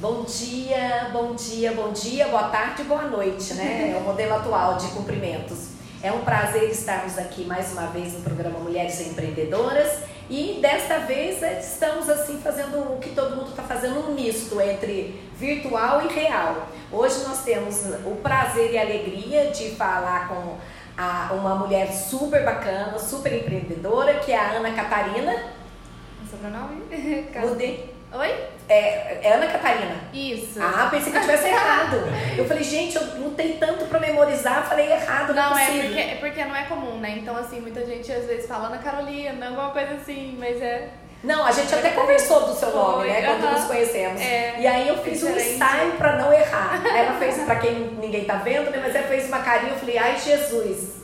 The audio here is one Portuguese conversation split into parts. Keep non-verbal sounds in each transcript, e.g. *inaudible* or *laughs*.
Bom dia, bom dia, bom dia, boa tarde, boa noite, né? É o modelo atual de cumprimentos. É um prazer estarmos aqui mais uma vez no programa Mulheres Empreendedoras e desta vez é, estamos assim fazendo o que todo mundo está fazendo, um misto entre virtual e real. Hoje nós temos o prazer e a alegria de falar com a, uma mulher super bacana, super empreendedora, que é a Ana Catarina. Sobrenome? Mudei. Oi? É, é Ana Catarina. Isso. Ah, pensei que eu tivesse errado. *laughs* Eu falei, gente, eu lutei tanto pra memorizar, falei errado, não, Não, é é possível. porque, é porque não é comum, né? Então, assim, muita gente às vezes fala Ana Carolina, alguma coisa assim, mas é. Não, a gente até conversou do seu nome, Foi, né? Quando aham. nos conhecemos. É, e aí eu fiz um ensaio pra não errar. Ela fez, pra quem ninguém tá vendo, né? Mas ela fez uma carinha, eu falei, ai Jesus,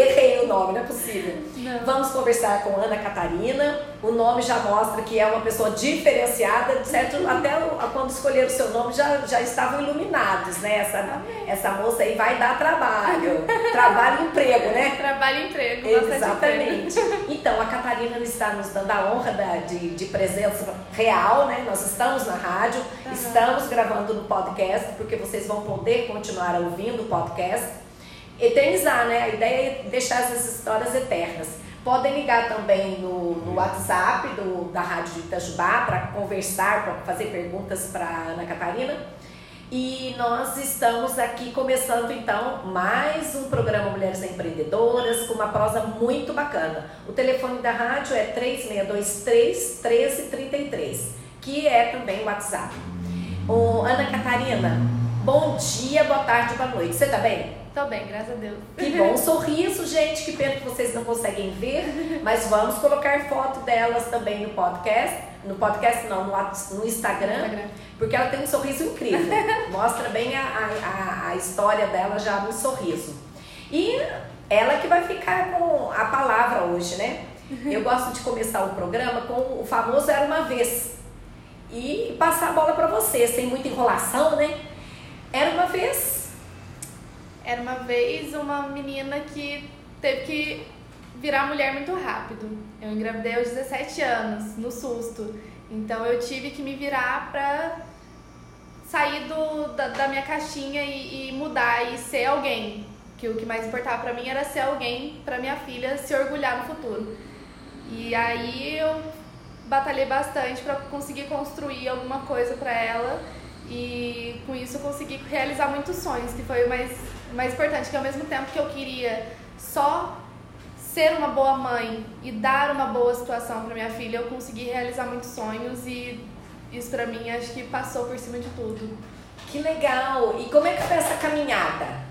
errei o nome, não é possível. Não. Vamos conversar com Ana Catarina. O nome já mostra que é uma pessoa diferenciada, certo? Até o- quando escolheram o seu nome já, já estavam iluminados, né? Essa, essa moça aí vai dar trabalho. trabalho e emprego, né? Trabalho e emprego. Exatamente. Então, a Catarina está nos dando a honra da- de, de presença real, né? Nós estamos na rádio, Aham. estamos gravando no podcast, porque vocês vão poder continuar ouvindo o podcast. Eternizar, né? A ideia é deixar essas histórias eternas. Podem ligar também no, no WhatsApp do, da Rádio Itajubá para conversar, para fazer perguntas para Ana Catarina. E nós estamos aqui começando então mais um programa Mulheres Empreendedoras com uma prosa muito bacana. O telefone da rádio é 3623 1333, que é também o WhatsApp. Ô, Ana Catarina, bom dia, boa tarde, boa noite. Você tá bem? Tô bem, graças a Deus. Que bom sorriso, gente. Que pena que vocês não conseguem ver, mas vamos colocar foto delas também no podcast. No podcast não, no, no Instagram, Instagram. porque ela tem um sorriso incrível. *laughs* Mostra bem a, a, a- a história dela já no sorriso. E ela que vai ficar com a palavra hoje, né? Eu gosto de começar o programa com o famoso Era Uma Vez. E passar a bola para você, sem muita enrolação, né? Era uma vez. Era uma vez uma menina que teve que virar mulher muito rápido. Eu engravidei aos 17 anos, no susto. Então eu tive que me virar pra sair do, da, da minha caixinha e, e mudar e ser alguém. Que o que mais importava pra mim era ser alguém pra minha filha se orgulhar no futuro. E aí eu batalhei bastante pra conseguir construir alguma coisa pra ela e com isso eu consegui realizar muitos sonhos, que foi o mais, o mais importante, que ao mesmo tempo que eu queria só ser uma boa mãe e dar uma boa situação pra minha filha, eu consegui realizar muitos sonhos e isso pra mim acho que passou por cima de tudo. Que legal! E como é que foi essa caminhada?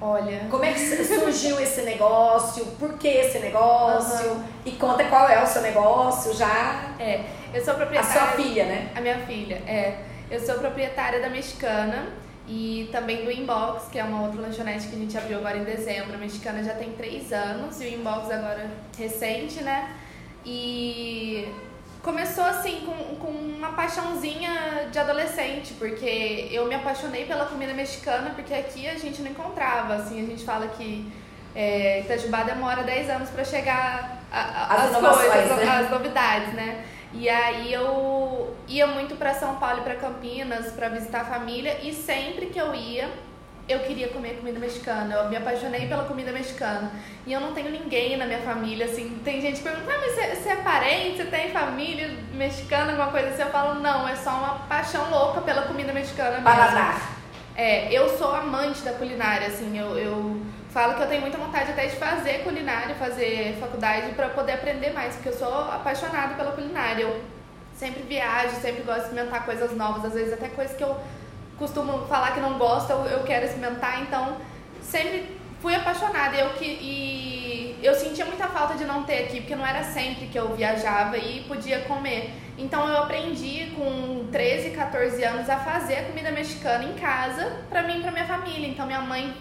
Olha, Como é que surgiu esse negócio? Por que esse negócio? E conta qual é o seu negócio já. é, eu sou A proprietária sua filha, né? A minha filha, é. Eu sou proprietária da Mexicana e também do Inbox, que é uma outra lanchonete que a gente abriu agora em dezembro. A Mexicana já tem três anos e o Inbox agora recente, né? E começou assim com, com uma paixãozinha de adolescente, porque eu me apaixonei pela comida mexicana, porque aqui a gente não encontrava, assim, a gente fala que é, Itajubá demora 10 anos para chegar a, a, As as coisas, né? as novidades, né? E aí eu ia muito para São Paulo e para Campinas para visitar a família e sempre que eu ia, eu queria comer comida mexicana. Eu me apaixonei pela comida mexicana. E eu não tenho ninguém na minha família, assim. Tem gente que pergunta, ah, mas você, você é parente? Você tem família mexicana, alguma coisa assim? Eu falo, não, é só uma paixão louca pela comida mexicana mesmo. Paladar. É, eu sou amante da culinária, assim, eu, eu falo que eu tenho muita vontade até de fazer culinária, fazer faculdade para poder aprender mais, porque eu sou apaixonada pela culinária. Eu sempre viajo, sempre gosto de experimentar coisas novas, às vezes até coisas que eu costumo falar que não gosto, eu, quero experimentar, então sempre fui apaixonada eu que, e eu sentia muita falta de não ter aqui, porque não era sempre que eu viajava e podia comer. Então eu aprendi com 13, 14 anos a fazer comida mexicana em casa pra mim pra minha família. Então minha mãe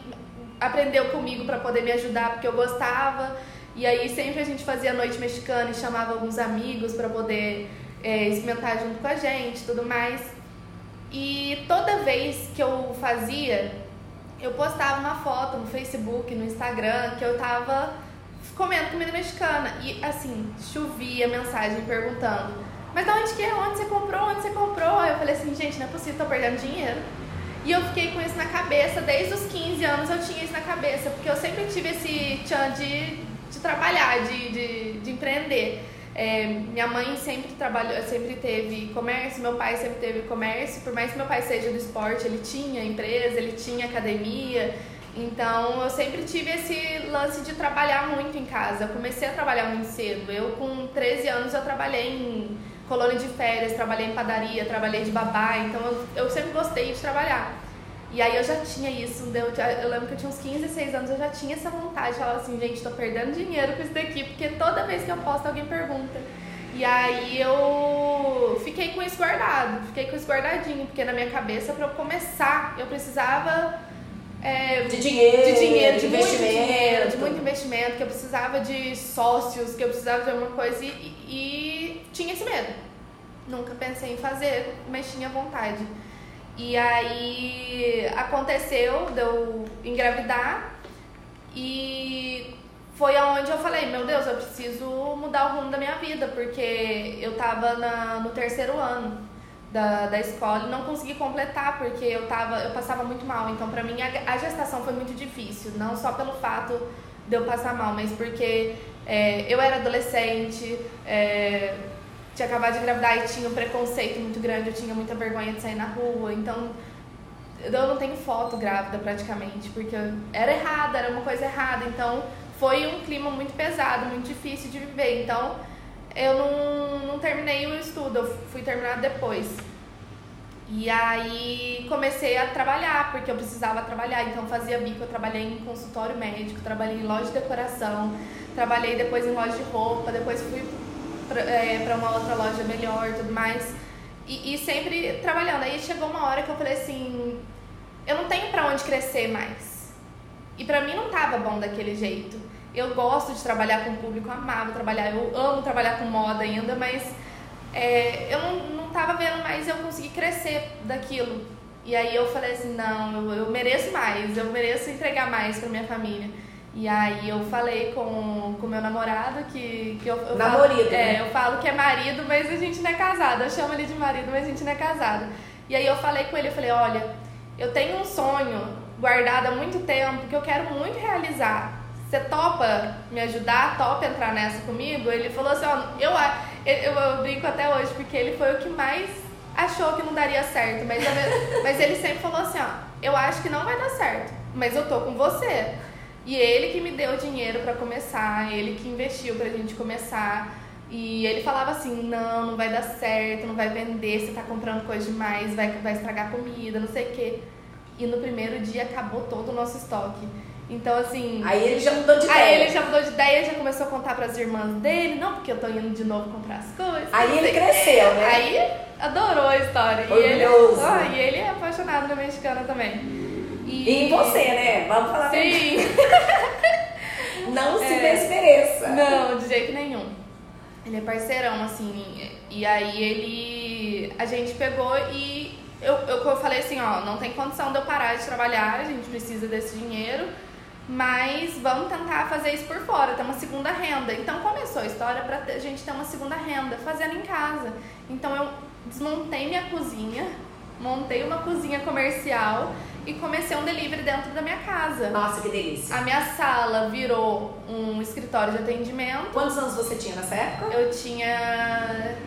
aprendeu comigo pra poder me ajudar porque eu gostava. E aí sempre a gente fazia noite mexicana e chamava alguns amigos pra poder é, experimentar junto com a gente, tudo mais. E toda vez que eu fazia, eu postava uma foto no Facebook, no Instagram, que eu tava comendo comida mexicana. E assim, chovia mensagem perguntando: mas de onde que é? Onde você comprou? Onde você comprou? Eu falei assim, gente, não é possível, tô perdendo dinheiro. E eu fiquei com isso na cabeça, desde os 15 anos eu tinha isso na cabeça, porque eu sempre tive esse tchan de, de trabalhar, de, de, de empreender. É, minha mãe sempre trabalhou, sempre teve comércio, meu pai sempre teve comércio, por mais que meu pai seja do esporte, ele tinha empresa, ele tinha academia, então eu sempre tive esse lance de trabalhar muito em casa. Eu comecei a trabalhar muito cedo. Eu com 13 anos eu trabalhei em colônia de férias, trabalhei em padaria, trabalhei de babá, então eu, eu sempre gostei de trabalhar. E aí eu já tinha isso, eu, eu lembro que eu tinha uns 15, 16 anos, eu já tinha essa vontade, falava assim, gente, tô perdendo dinheiro com isso daqui, porque toda vez que eu posto alguém pergunta. E aí eu fiquei com isso guardado, fiquei com isso guardadinho, porque na minha cabeça para eu começar eu precisava é, de dinheiro, de dinheiro, de, de investimento, dinheiro, de muito investimento, que eu precisava de sócios, que eu precisava de alguma coisa e, e tinha esse medo. Nunca pensei em fazer, mas tinha vontade. E aí aconteceu de eu engravidar e foi aonde eu falei, meu Deus, eu preciso mudar o rumo da minha vida, porque eu tava na, no terceiro ano da, da escola e não consegui completar porque eu tava, eu passava muito mal. Então para mim a, a, gestação foi muito difícil, não só pelo fato de eu passar mal, mas porque é, eu era adolescente, é, tinha acabado de engravidar e tinha um preconceito muito grande, eu tinha muita vergonha de sair na rua, então eu não tenho foto grávida praticamente, porque era errada, era uma coisa errada, então foi um clima muito pesado, muito difícil de viver, então eu não, não terminei o estudo, eu fui terminar depois. E aí comecei a trabalhar, porque eu precisava trabalhar, então fazia bico, eu trabalhei em consultório médico, trabalhei em loja de decoração, trabalhei depois em loja de roupa, depois fui para é, uma outra loja melhor e tudo mais. E, e, sempre trabalhando. Aí chegou uma hora que eu falei assim, eu não tenho para onde crescer mais. E para mim não tava bom daquele jeito. Eu gosto de trabalhar com o público, amava trabalhar, eu amo trabalhar com moda ainda, mas é, eu não, não tava vendo mais eu conseguir crescer daquilo. E aí eu falei assim, não, eu, eu mereço mais, eu mereço entregar mais para minha família. E aí eu falei com o meu namorado que, que eu, eu Namorido, falo, né? É, eu falo que é marido, mas a gente não é casado. Eu chamo ele de marido, mas a gente não é casado. E aí eu falei com ele, eu falei, olha, eu tenho um sonho guardado há muito tempo que eu quero muito realizar. Você topa me ajudar? Topa entrar nessa comigo? Ele falou assim, ó, eu, eu, eu brinco até hoje, porque ele foi o que mais achou que não daria certo. Mas, *laughs* mas ele sempre falou assim, ó, eu acho que não vai dar certo, mas eu tô com você. E ele que me deu dinheiro para começar, ele que investiu pra gente começar. E ele falava assim: não, não vai dar certo, não vai vender, você tá comprando coisa demais, vai, vai estragar comida, não sei o quê. E no primeiro dia acabou todo o nosso estoque. Então, assim. Aí ele já mudou de ideia. Aí ele já mudou de ideia, já começou a contar para as irmãs dele, não, porque eu tô indo de novo comprar as coisas. Aí ele cresceu, né? Aí adorou a história. Orgulhoso. E ele, oh, e ele é apaixonado na mexicana também. E, e em você, né? Vamos falar Sim. *laughs* Não se é. desmereça. Não, de jeito nenhum. Ele é parceirão, assim. E aí ele. A gente pegou e eu, eu, eu falei assim, ó, não tem condição de eu parar de trabalhar, a gente precisa desse dinheiro, mas vamos tentar fazer isso por fora, ter uma segunda renda. Então começou a história pra a gente ter uma segunda renda, fazendo em casa. Então eu desmontei minha cozinha, montei uma cozinha comercial e comecei um delivery dentro da minha casa. Nossa, que delícia. A minha sala virou um escritório de atendimento. Quantos anos você tinha nessa época? Eu tinha.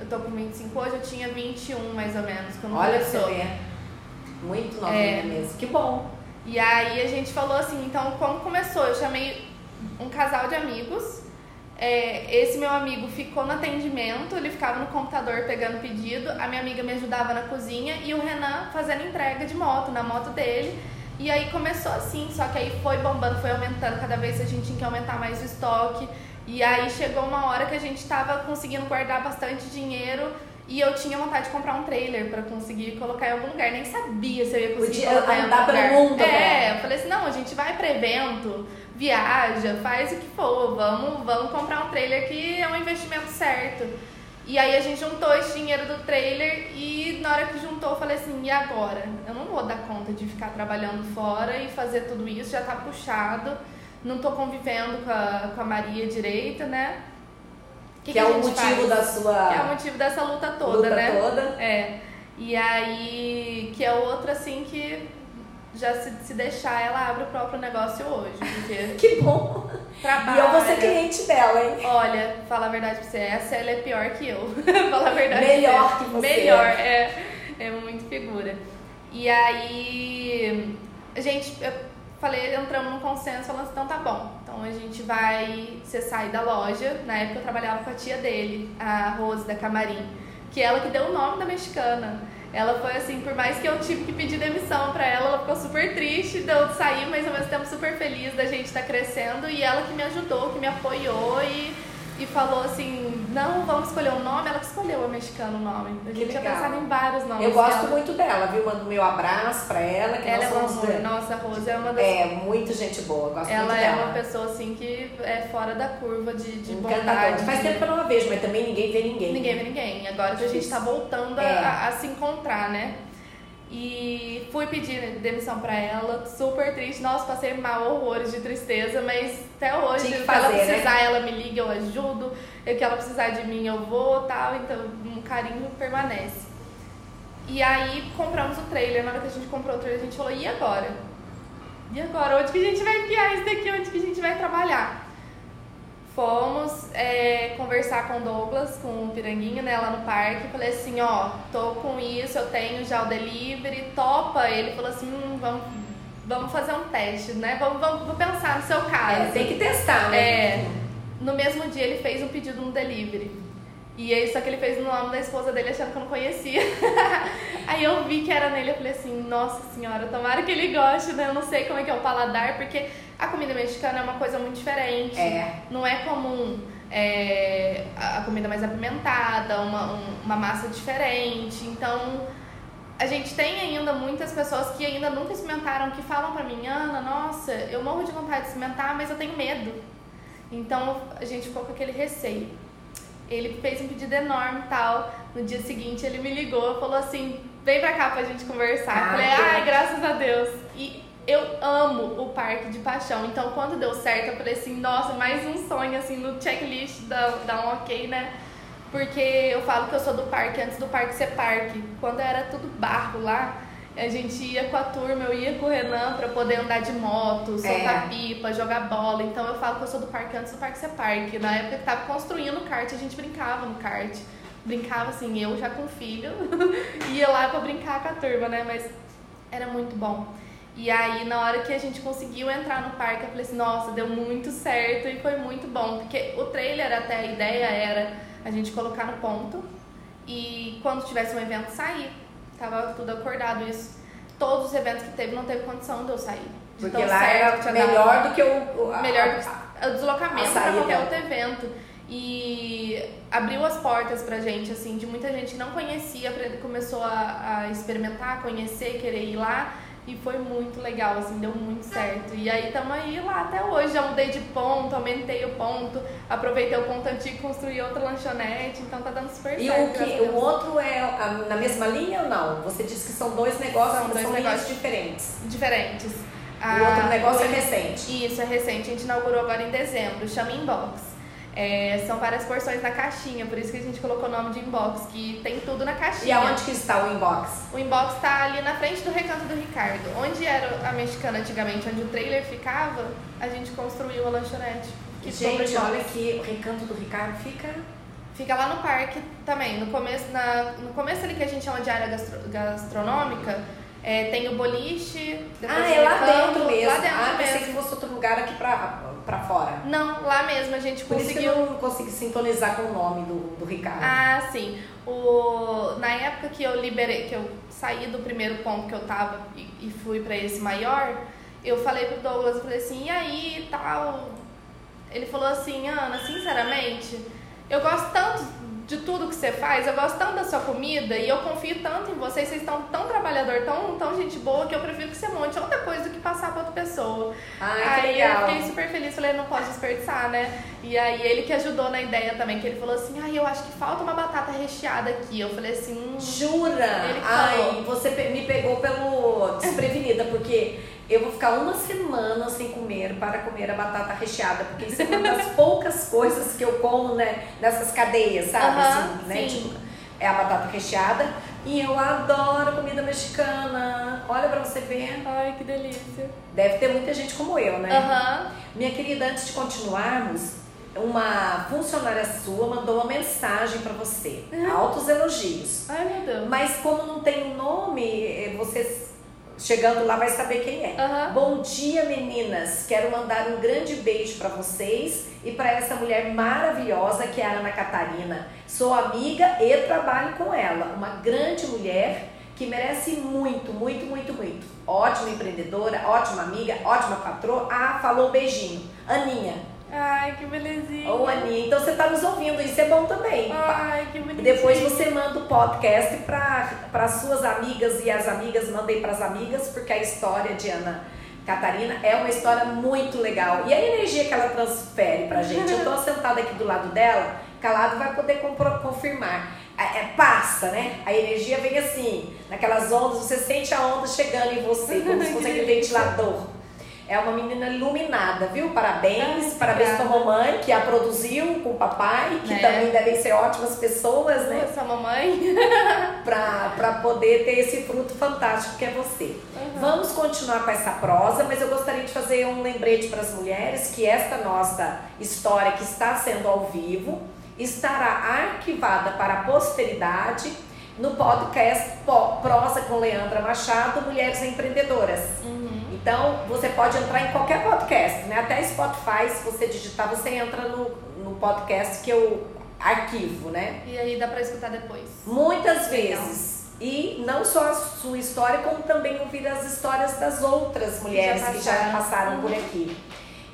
Eu tô com 25 hoje, eu tinha 21 mais ou menos quando Olha começou. Você vê. Muito novinha é. mesmo. Que bom. E aí a gente falou assim, então como começou? Eu chamei um casal de amigos é, esse meu amigo ficou no atendimento, ele ficava no computador pegando pedido, a minha amiga me ajudava na cozinha e o Renan fazendo entrega de moto, na moto dele. E aí começou assim, só que aí foi bombando, foi aumentando, cada vez a gente tinha que aumentar mais o estoque. E aí chegou uma hora que a gente estava conseguindo guardar bastante dinheiro e eu tinha vontade de comprar um trailer para conseguir colocar em algum lugar. Nem sabia se eu ia conseguir Podia colocar em algum lugar. Mundo, é, né? eu falei assim, não, a gente vai para evento viaja, faz o que for, vamos, vamos comprar um trailer que é um investimento certo. E aí a gente juntou esse dinheiro do trailer e na hora que juntou eu falei assim, e agora? Eu não vou dar conta de ficar trabalhando fora e fazer tudo isso, já tá puxado, não tô convivendo com a, com a Maria direito, né? Que, que, é o motivo faz? da sua. Que é o motivo dessa luta toda, luta né? toda. É. E aí, que é outra assim que já se, se deixar, ela abre o próprio negócio hoje. Porque *laughs* que bom! Trabalha. E eu vou ser cliente dela, hein? Olha, fala a verdade pra você, essa ela é pior que eu. *laughs* fala a verdade Melhor que você. Melhor, é. É muito figura. E aí, a gente, eu falei, entramos num consenso, falando assim, então tá bom. Então a gente vai, você sai da loja, na época eu trabalhava com a tia dele, a Rose da Camarim, que ela que deu o nome da mexicana. Ela foi assim, por mais que eu tive que pedir demissão para ela, ela ficou super triste de eu sair, mas ao mesmo tempo super feliz da gente estar tá crescendo e ela que me ajudou, que me apoiou e e falou assim, não, vamos escolher um nome, ela que escolheu a mexicana o nome. A gente tinha pensado em vários nomes. Eu gosto dela. muito dela, viu? Mando meu abraço pra ela. Que ela é uma amor. Nossa, a Rose é uma das... É, muito gente boa, gosto ela muito dela. Ela é uma pessoa assim que é fora da curva de, de bondade. Faz tempo que eu não a vejo, mas também ninguém vê ninguém. Ninguém vê ninguém. Agora a gente tá voltando é. a, a se encontrar, né? E fui pedir demissão pra ela, super triste. Nossa, passei mal, horrores de tristeza, mas até hoje, se ela né? precisar, né? ela me liga, eu ajudo. E que ela precisar de mim, eu vou tal. Então, um carinho permanece. E aí, compramos o trailer. Na hora que a gente comprou o trailer, a gente falou: e agora? E agora? Onde que a gente vai enfiar isso daqui? Onde que a gente vai trabalhar? Fomos é, conversar com o Douglas, com o Piranguinha, né, lá no parque. Falei assim, ó, tô com isso, eu tenho já o delivery, topa. Ele falou assim, hum, vamos, vamos fazer um teste, né? Vamos, vamos, vamos pensar no seu caso. É, tem que testar, né? É, no mesmo dia ele fez um pedido no delivery. E aí, só que ele fez no nome da esposa dele achando que eu não conhecia. *laughs* aí eu vi que era nele, eu falei assim, nossa senhora, tomara que ele goste, né? Eu não sei como é que é o paladar, porque a comida mexicana é uma coisa muito diferente. É. Não é comum é, a comida mais apimentada, uma, um, uma massa diferente. Então, a gente tem ainda muitas pessoas que ainda nunca experimentaram, que falam pra mim, Ana, nossa, eu morro de vontade de experimentar, mas eu tenho medo. Então, a gente ficou com aquele receio. Ele fez um pedido enorme e tal. No dia seguinte ele me ligou, falou assim: vem pra cá pra gente conversar. Ah, falei, ai, graças a Deus. E eu amo o parque de paixão. Então quando deu certo, eu falei assim, nossa, mais um sonho assim no checklist da, da um ok, né? Porque eu falo que eu sou do parque antes do parque ser parque. Quando era tudo barro lá, a gente ia com a turma, eu ia com o Renan pra poder andar de moto, soltar é. pipa, jogar bola. Então eu falo que eu sou do parque antes do parque ser parque. Na época que tava construindo o kart, a gente brincava no kart. Brincava assim, eu já com filho, *laughs* ia lá pra brincar com a turma, né? Mas era muito bom. E aí, na hora que a gente conseguiu entrar no parque, eu falei assim, nossa, deu muito certo e foi muito bom. Porque o trailer, até a ideia era a gente colocar no ponto e quando tivesse um evento sair Tava tudo acordado isso. Todos os eventos que teve, não teve condição de eu sair. De Porque lá era melhor do que o, a, melhor do, o deslocamento para qualquer outro evento. E abriu as portas pra gente, assim, de muita gente que não conhecia, começou a, a experimentar, conhecer, querer ir lá. E foi muito legal, assim, deu muito certo. E aí estamos aí lá até hoje. Já mudei de ponto, aumentei o ponto, aproveitei o ponto antigo e construí outra lanchonete, então tá dando super e certo. E o, que, o outro é na mesma linha ou não? Você disse que são dois negócios, são, dois são negócios diferentes. Diferentes. O outro negócio é recente. Isso, é recente. A gente inaugurou agora em dezembro, chama Inbox. É, são várias porções na caixinha, por isso que a gente colocou o nome de inbox, que tem tudo na caixinha. E aonde que está o inbox? O inbox está ali na frente do recanto do Ricardo. Onde era a mexicana antigamente, onde o trailer ficava, a gente construiu a lanchonete. Que gente, olha aqui, o recanto do Ricardo fica. Fica lá no parque também. No começo, na, no começo ali que a gente chama de área gastro, gastronômica, é, tem o boliche. Ah, é lá dentro mesmo. Lá dentro ah, mesmo. pensei que fosse outro lugar aqui pra, pra fora. Não, lá mesmo a gente Por conseguiu. Isso que eu não consegui sintonizar com o nome do, do Ricardo. Ah, sim. O, na época que eu liberei, que eu saí do primeiro ponto que eu tava e, e fui para esse maior, eu falei pro Douglas, eu falei assim, e aí tal. Ele falou assim, Ana, sinceramente, eu gosto tanto de tudo que você faz, eu gosto tanto da sua comida e eu confio tanto em vocês, vocês estão tão trabalhador, tão, tão gente boa, que eu prefiro que você monte outra coisa do que passar pra outra pessoa. Ai, aí eu fiquei super feliz, falei, não pode desperdiçar, né? E aí ele que ajudou na ideia também, que ele falou assim, ai, eu acho que falta uma batata recheada aqui. Eu falei assim, hum. Jura? Ele falou. Ai, você me pegou pelo desprevenida, porque eu vou ficar uma semana sem comer para comer a batata recheada, porque isso é uma das *laughs* poucas coisas que eu como né, nessas cadeias, sabe? Aham, assim, né? sim. Tipo, é a batata recheada. E eu adoro comida mexicana. Olha pra você ver. Ai, que delícia. Deve ter muita gente como eu, né? Minha querida, antes de continuarmos, uma funcionária sua mandou uma mensagem pra você. Altos elogios. Ai, meu Deus. Mas como não tem o nome, eh, você chegando lá vai saber quem é. Aham. Bom dia, meninas. Quero mandar um grande beijo pra vocês e pra essa mulher maravilhosa que é a Ana Catarina. Sou amiga e trabalho com ela. Uma grande mulher que merece muito, muito, muito, muito. Ótima empreendedora, ótima amiga, ótima patroa. Ah, falou beijinho. Aninha. Ai, que belezinha. Ô, Aninha, então você tá nos ouvindo, isso é bom também. Ai, que bonitinho. Depois você manda o podcast para suas amigas e as amigas mandem para as amigas, porque a história de Ana Catarina é uma história muito legal. E a energia que ela transfere pra gente, eu tô *laughs* sentada aqui do lado dela, calado vai poder confirmar. É, é, passa, né? A energia vem assim, naquelas ondas, você sente a onda chegando em você, como se fosse aquele ventilador. É uma menina iluminada, viu? Parabéns, Ai, parabéns pra mamãe que a produziu, com o papai, que Né? também devem ser ótimas pessoas, né? Essa mamãe. *laughs* Pra, pra poder ter esse fruto fantástico que é você. Vamos continuar com essa prosa, mas eu gostaria de fazer um lembrete para as mulheres que esta nossa história que está sendo ao vivo estará arquivada para a posteridade no podcast Po- Prosa com Leandra Machado, Mulheres Empreendedoras. Então, você pode entrar em qualquer podcast, né? Até Spotify, se você digitar, você entra no, no podcast que eu arquivo, né? E aí dá pra escutar depois. Muitas Legal. vezes. E não só a sua história, como também ouvir as histórias das outras mulheres já que já passaram. passaram por aqui.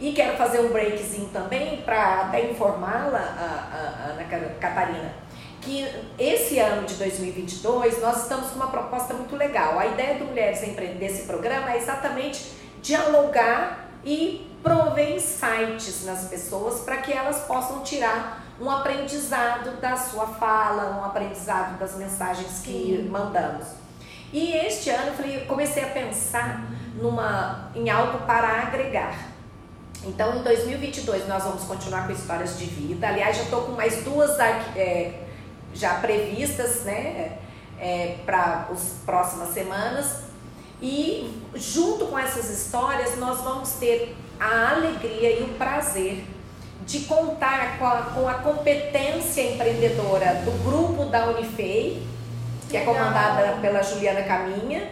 E quero fazer um breakzinho também para até informá-la, a, a, a Ana Ca- Catarina, que esse ano de 2022 nós estamos com uma proposta muito legal. A ideia do Mulheres Empreender desse programa é exatamente dialogar e prover insights nas pessoas para que elas possam tirar um aprendizado da sua fala, um aprendizado das mensagens que mandamos. E este ano eu falei, comecei a pensar numa, em algo para agregar. Então, em 2022, nós vamos continuar com histórias de vida. Aliás, já estou com mais duas é, já previstas, né, para as próximas semanas. E junto com essas histórias, nós vamos ter a alegria e o prazer de contar com a, com a competência empreendedora do grupo da Unifei, que é comandada pela Juliana Caminha,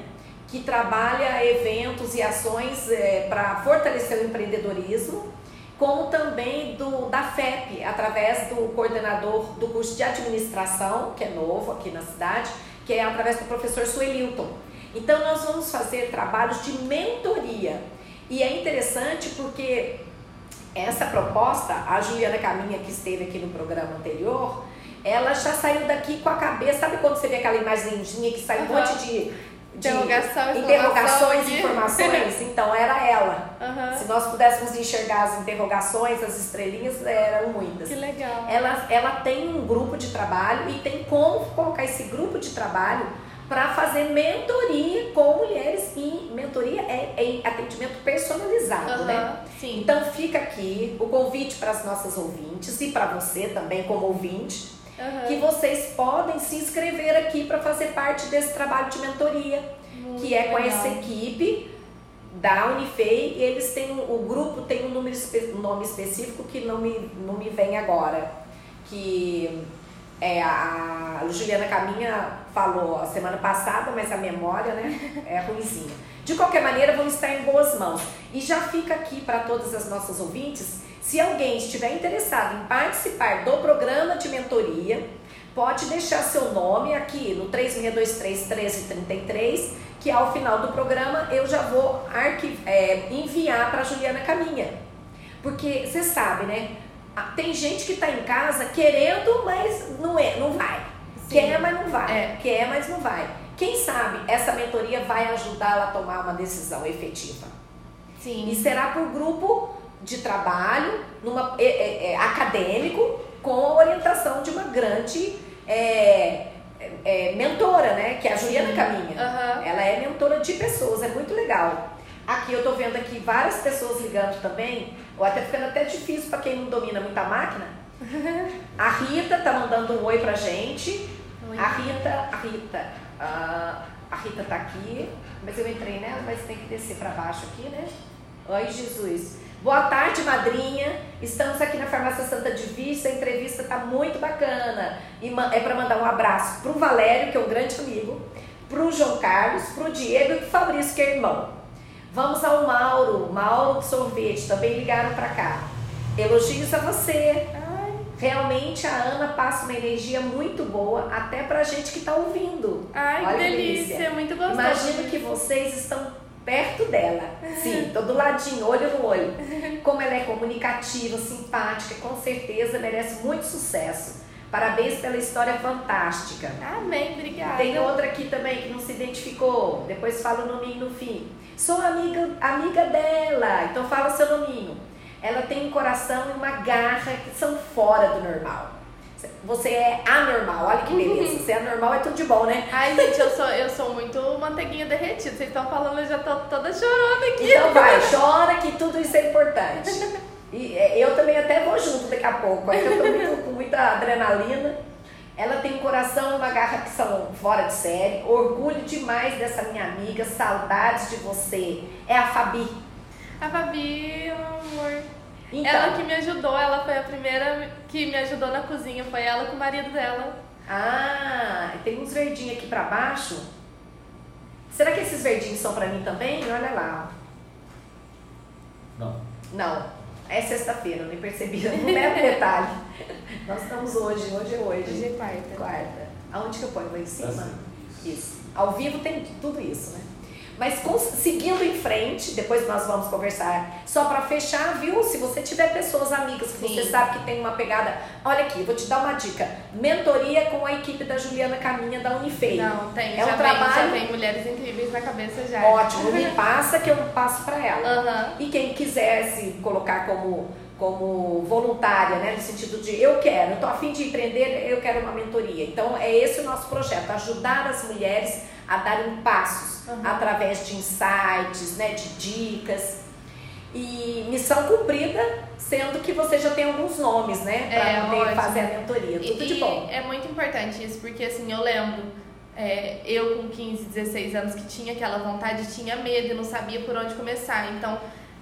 que trabalha eventos e ações para fortalecer o empreendedorismo, como também do, da FEP, através do coordenador do curso de administração, que é novo aqui na cidade, que é através do professor Suelilton. Então, nós vamos fazer trabalhos de mentoria. E é interessante porque essa proposta, a Juliana Caminha, que esteve aqui no programa anterior, ela já saiu daqui com a cabeça. Sabe quando você vê aquela imagenzinha que sai um Aham. monte de Interrogação, interrogações e informações? *laughs* Então, era ela. Aham. Se nós pudéssemos enxergar as interrogações, as estrelinhas, eram muitas. Que legal. Ela, ela tem um grupo de trabalho e tem como colocar esse grupo de trabalho para fazer mentoria com mulheres e mentoria é, é em atendimento personalizado, Aham, né? Sim. Então fica aqui o convite para as nossas ouvintes e para você também como ouvinte, Aham. que vocês podem se inscrever aqui para fazer parte desse trabalho de mentoria, Muito que é com legal. essa equipe da Unifei, e eles têm o grupo tem um número um nome específico que não me, não me vem agora, que é a, a Juliana Caminha falou a semana passada, mas a memória, né, *laughs* é ruimzinha. De qualquer maneira, vão estar em boas mãos. E já fica aqui para todas as nossas ouvintes, se alguém estiver interessado em participar do programa de mentoria, pode deixar seu nome aqui no 3623-1333, que ao final do programa eu já vou é, enviar para Juliana Caminha. Porque você sabe, né? Tem gente que está em casa querendo, mas não é, não vai. Sim. Quer, mas não vai. É. Quer, mas não vai. Quem sabe essa mentoria vai ajudá-la a tomar uma decisão efetiva. Sim. E será por grupo de trabalho, numa, é, é, é, acadêmico, com a orientação de uma grande é, é, mentora, né? Que é a Juliana. Caminha. Aham. Ela é mentora de pessoas, é muito legal. Aqui eu tô vendo aqui várias pessoas ligando também, ou até ficando até difícil para quem não domina muito a máquina. *laughs* A Rita tá mandando um oi pra gente. Oi. A Rita, a Rita, ah, a Rita tá aqui, mas eu entrei nela, mas tem que descer para baixo aqui, né? Oi, Jesus. Boa tarde, madrinha. Estamos aqui na Farmácia Santa de Vista. A entrevista tá muito bacana. E é para mandar um abraço pro Valério, que é um grande amigo, pro João Carlos, pro Diego e pro Fabrício, que é irmão. Vamos ao Mauro, Mauro Sorvete, também ligaram para cá. Elogios a você. Realmente a Ana passa uma energia muito boa, até pra gente que tá ouvindo. ai Olha que que delícia, muito gostoso. Imagino que vocês estão perto dela. Sim, tô do ladinho, olho no olho. Como ela é comunicativa, simpática, com certeza merece muito sucesso. Parabéns pela história fantástica. Amém, obrigada. Tem outra aqui também que não se identificou. Depois fala o nominho no fim. Sou amiga, amiga dela. Então fala o seu nominho. Ela tem um coração e uma garra que são fora do normal. Você é anormal, olha que beleza. Você é anormal, é tudo de bom, né? Ai, gente, eu sou, eu sou muito manteiguinha derretida. Vocês estão falando, eu já tô toda chorando aqui. Então vai, chora que tudo isso é importante. E é, eu também até vou junto daqui a pouco. Aí eu tô muito- *laughs* com muita adrenalina. Ela tem um coração e uma garra que são fora de série. Orgulho demais dessa minha amiga. Saudades de você. É a Fabi. A Fabi, amor. Então, Ela que me ajudou, ela foi a primeira que me ajudou na cozinha. Foi ela com o marido dela. Ah, tem uns verdinhos aqui pra baixo. Será que esses verdinhos são pra mim também? Olha lá. Não. Não, é sexta-feira, eu nem percebi. Não é um detalhe. *laughs* Nós estamos hoje, hoje é hoje. Hoje é quarta. Quarta. Aonde que eu ponho? Lá em cima? Assim. Isso. Ao vivo tem tudo isso, né? Mas seguindo em frente, depois nós vamos conversar. Só para fechar, viu? Se você tiver pessoas amigas que você Sim. sabe que tem uma pegada. Olha aqui, vou te dar uma dica. Mentoria com a equipe da Juliana Caminha da Unifei. Não, tem. É já, um vem, já trabalho- vem mulheres incríveis na cabeça já. Ótimo, me *laughs* passa que eu passo para ela. Aham. E quem quiser se colocar como, como voluntária, né, no sentido de eu quero, eu tô afim de empreender, eu quero uma mentoria. Então é esse o nosso projeto, ajudar as mulheres a darem passos Uhum. através de insights, né, de dicas. E missão cumprida, sendo que você já tem alguns nomes, né, para É, poder fazer a mentoria. Tudo E- de bom. É muito importante isso, porque assim, eu lembro, é, eu com 15, 16 anos que tinha aquela vontade, tinha medo e não sabia por onde começar. Então,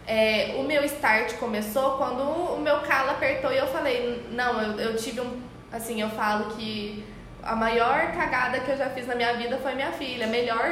é, o meu start começou quando o meu calo apertou e eu falei, não, eu, eu tive um. Assim, eu falo que a maior cagada que eu já fiz na minha vida foi minha filha. A melhor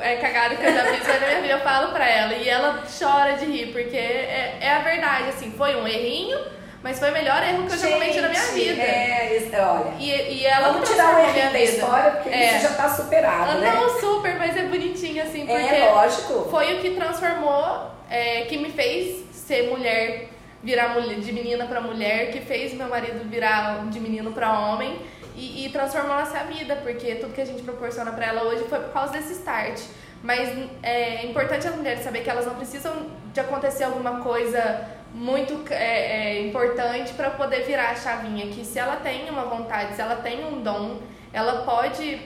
é, cagada que eu já fiz foi na minha vida, eu falo pra ela. E ela chora de rir, porque é, é a verdade, assim, foi um errinho, mas foi o melhor erro que eu já cometi na minha vida. É, isso- olha. E, e ela Vamos tirar o erro da história, porque É. isso já tá superado, né? Não, super, mas é bonitinho assim, porque É lógico. foi o que transformou, é, que me fez ser mulher, virar mulher, de menina pra mulher, que fez meu marido virar de menino pra homem e, e transformou nossa vida, porque tudo que a gente proporciona pra ela hoje foi por causa desse start. Mas é importante as mulheres saber que elas não precisam de acontecer alguma coisa muito é, é, importante para poder virar a chavinha. Que se ela tem uma vontade, se ela tem um dom, ela pode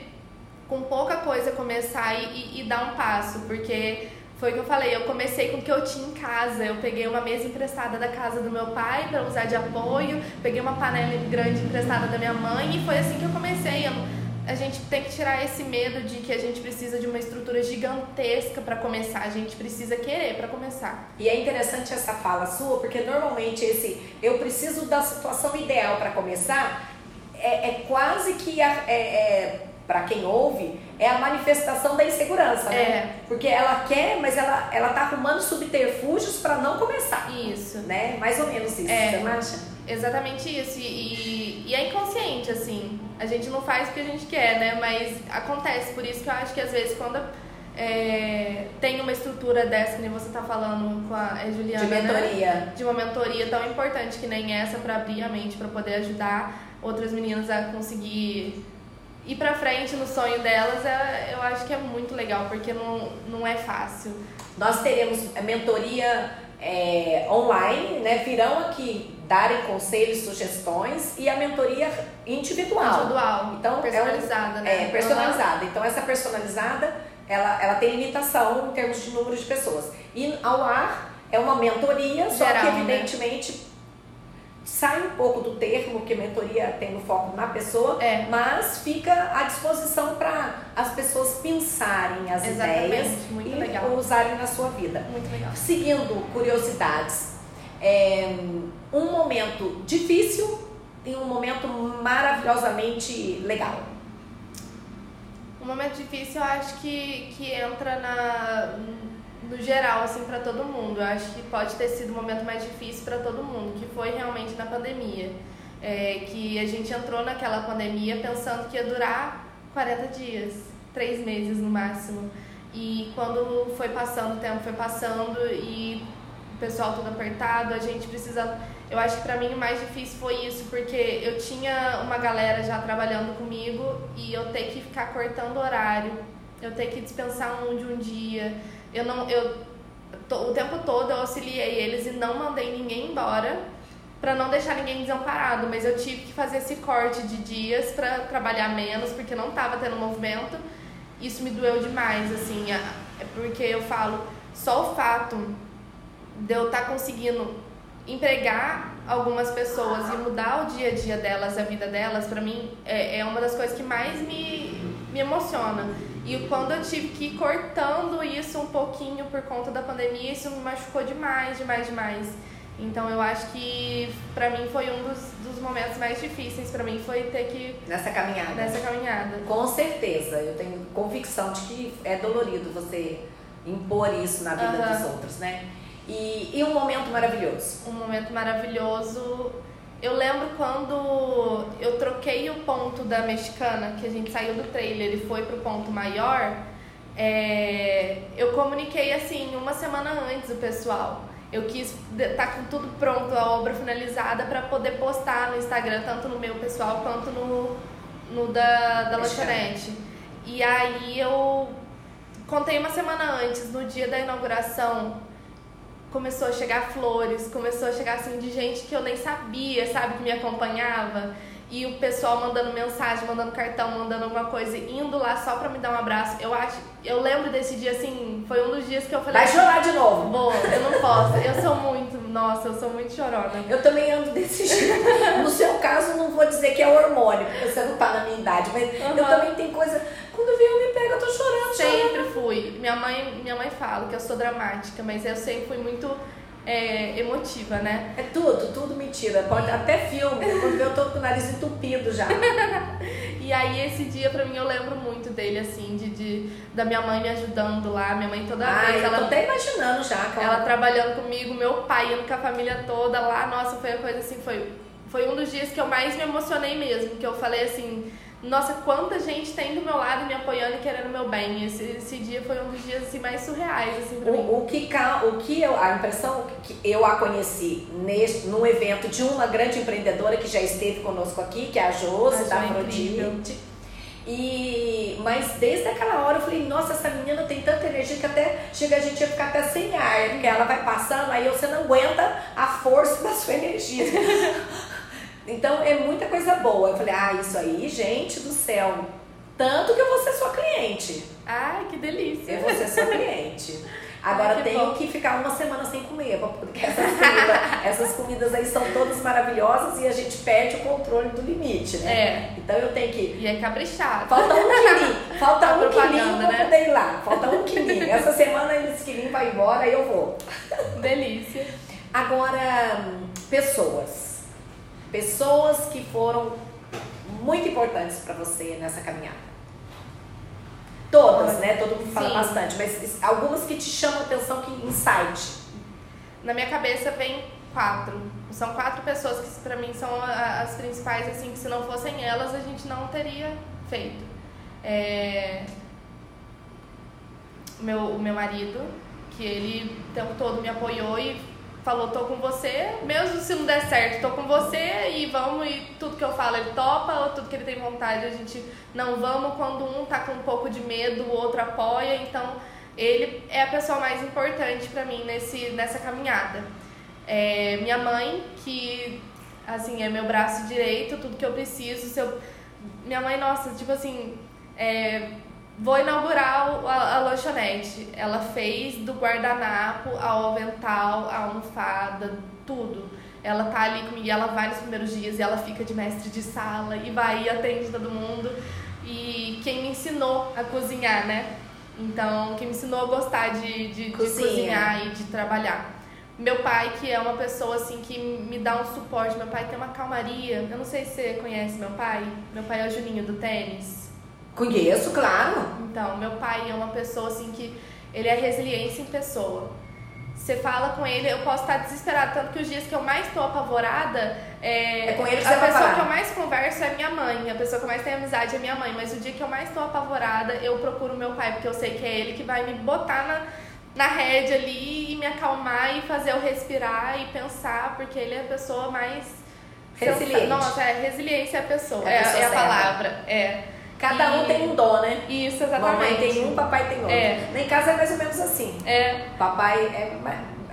com pouca coisa começar e, e- e dar um passo, porque foi o que eu falei, eu comecei com o que eu tinha em casa. Eu peguei uma mesa emprestada da casa do meu pai para usar de apoio, peguei uma panela grande emprestada da minha mãe e foi assim que eu comecei. Eu- a gente tem que tirar esse medo de que a gente precisa de uma estrutura gigantesca para começar. A gente precisa querer para começar. E é interessante essa fala sua, porque normalmente esse eu preciso da situação ideal para começar é, é quase que a, é, para quem ouve é a manifestação da insegurança, né? É. Porque ela quer, mas ela ela tá arrumando subterfúgios para não começar, Isso. né? Mais ou menos isso. É. Você não acha? Exatamente isso. E, e- é inconsciente, assim. A gente não faz porque a gente quer, né? Mas acontece. Por isso que eu acho que às vezes quando é, tem uma estrutura dessa, que nem você tá falando com a é Juliana, De né? mentoria. De uma mentoria tão importante que nem essa para abrir a mente, para poder ajudar outras meninas a conseguir ir pra frente no sonho delas, é, eu acho que é muito legal, porque não, não é fácil. Nós teremos a mentoria é, online, né? Virão aqui darem conselhos, sugestões e a mentoria individual. Individual, Então, é um- personalizada, né? É, personalizada. Então, essa personalizada, ela, ela tem limitação em termos de número de pessoas. E ao ar é uma mentoria, só Geral, que né? Sai um pouco do termo, que mentoria tem o foco na pessoa, É. mas fica à disposição para as pessoas pensarem as Exatamente, ideias muito e legal. usarem na sua vida. Muito legal. Seguindo curiosidades, é, um momento difícil e um momento maravilhosamente legal. Um momento difícil eu acho que, que entra na, no geral, assim, para todo mundo. Eu acho que pode ter sido o momento mais difícil para todo mundo, que foi realmente na pandemia. É, que a gente entrou naquela pandemia pensando que ia durar 40 dias, três meses no máximo. E quando foi passando, o tempo foi passando e o pessoal tudo apertado, a gente precisando. Eu acho que pra mim o mais difícil foi isso, porque eu tinha uma galera já trabalhando comigo e eu ter que ficar cortando horário, eu ter que dispensar um de um dia. Eu não, eu o tempo todo eu auxiliei eles e não mandei ninguém embora pra não deixar ninguém desamparado, mas eu tive que fazer esse corte de dias pra trabalhar menos, porque não tava tendo movimento. Isso me doeu demais, assim, é porque eu falo, só o fato de eu estar conseguindo empregar algumas pessoas e mudar o dia a dia delas, a vida delas, pra mim é, é uma das coisas que mais me, me emociona. E quando eu tive que ir cortando isso um pouquinho por conta da pandemia, isso me machucou demais, demais, demais. Então eu acho que pra mim foi um dos, dos momentos mais difíceis pra mim foi ter que Nessa caminhada. nessa caminhada. Com certeza, eu tenho convicção de que é dolorido você impor isso na vida Aham. dos outros, né? E, e um momento maravilhoso. um momento maravilhoso. Eu lembro quando eu troquei o ponto da mexicana, que a gente saiu do trailer e foi pro ponto maior, é, eu comuniquei assim uma semana antes o pessoal. Eu quis estar com tudo pronto, a obra finalizada, para poder postar no Instagram, tanto no meu pessoal quanto no, no da, da lanchonete. E aí eu contei uma semana antes, no dia da inauguração, começou a chegar flores, começou a chegar assim de gente que eu nem sabia, sabe, que me acompanhava. E o pessoal mandando mensagem, mandando cartão, mandando alguma coisa, indo lá só pra me dar um abraço. Eu acho, eu lembro desse dia assim, foi um dos dias que eu falei, Vai chorar de novo. Boa, eu não posso. Eu sou muito, nossa, eu sou muito chorona. Eu também ando desse jeito. No seu caso, não vou dizer que é hormônio, porque você não tá na minha idade, mas eu Aham. também tenho coisa. Quando vem eu me pego, eu tô chorando, chorando. Sempre fui. Minha mãe, minha mãe fala que eu sou dramática, mas eu sempre fui muito é, emotiva, né? É tudo, tudo mentira. Pode até filme. Quando vê, eu tô com o nariz entupido já. *laughs* E aí esse dia pra mim eu lembro muito dele, assim, de, de da minha mãe me ajudando lá, minha mãe toda Ai, vez, eu tô ela, até imaginando já, cara. ela trabalhando comigo, meu pai indo com a família toda lá, nossa, foi a coisa assim, foi, foi um dos dias que eu mais me emocionei mesmo, que eu falei assim, nossa, quanta gente tem do meu lado me apoiando e querendo meu bem. Esse, esse dia foi um dos dias assim, mais surreais, assim, pra mim. O, o que, o que eu, a impressão que eu a conheci neste, num evento de uma grande empreendedora que já esteve conosco aqui, que é a Josi, da é. Afrodite. E, mas desde aquela hora eu falei, nossa, essa menina tem tanta energia que até chega a gente a ficar até sem ar, porque ela vai passando, aí você não aguenta a força *laughs* da sua energia. Então é muita coisa boa. Eu falei, ah, isso aí, gente do céu. Tanto que eu vou ser sua cliente. Ai, que delícia. Eu vou ser sua *laughs* cliente. Agora Ai, que tenho bom. que ficar uma semana sem comer, porque essas comidas, *laughs* essas comidas aí são todas maravilhosas e a gente perde o controle do limite, né? É. Então eu tenho que. E é caprichado. Falta um quilinho, falta A um quilinho pra né? poder ir lá. Falta um quilinho. Essa semana esse quilinho vai embora e eu vou. Delícia. Agora, hum, pessoas. Pessoas que foram muito importantes pra você nessa caminhada. Todas, né? Todo mundo fala Sim. bastante, mas algumas que te chamam a atenção que insight. Na minha cabeça vem quatro. São quatro pessoas que pra mim são as principais, assim, que se não fossem elas a gente não teria feito. É... Meu, o meu marido, que ele o tempo todo me apoiou e falou, tô com você, mesmo se não der certo, tô com você e vamos, e tudo que eu falo ele topa, ou tudo que ele tem vontade, a gente não vamos, quando um tá com um pouco de medo, o outro apoia, então ele é a pessoa mais importante pra mim nesse, nessa caminhada. É, minha mãe, que assim, é meu braço direito, tudo que eu preciso. Se eu... Minha mãe, nossa, tipo assim, é, vou inaugurar a, a lanchonete. Ela fez do guardanapo ao avental, a almofada, tudo. Ela tá ali comigo, ela vai nos primeiros dias e ela fica de mestre de sala e vai e atende todo mundo. E quem me ensinou a cozinhar, né? Então, quem me ensinou a gostar de, de, de Cozinha. cozinhar e de trabalhar. Meu pai, que é uma pessoa assim que me dá um suporte, meu pai tem uma calmaria. Eu não sei se você conhece meu pai. Meu pai é o Juninho do tênis. Conheço, claro. Então, meu pai é uma pessoa assim que ele é resiliência em pessoa. Você fala com ele, eu posso estar desesperada, tanto que os dias que eu mais estou apavorada é, É com ele que a pessoa que eu mais converso é minha mãe, a pessoa que eu mais tenho amizade é minha mãe, mas o dia que eu mais estou apavorada, eu procuro meu pai, porque eu sei que é ele que vai me botar na, na rédea ali e me acalmar e fazer eu respirar e pensar, porque ele é a pessoa mais Resiliente. Nossa, é resiliência é a pessoa, É a é, pessoa é a certa. palavra, é. Cada um E- tem um dom, né? Isso, exatamente. Mamãe tem um, papai tem outro. É. Nem em casa é mais ou menos assim. É, Papai é,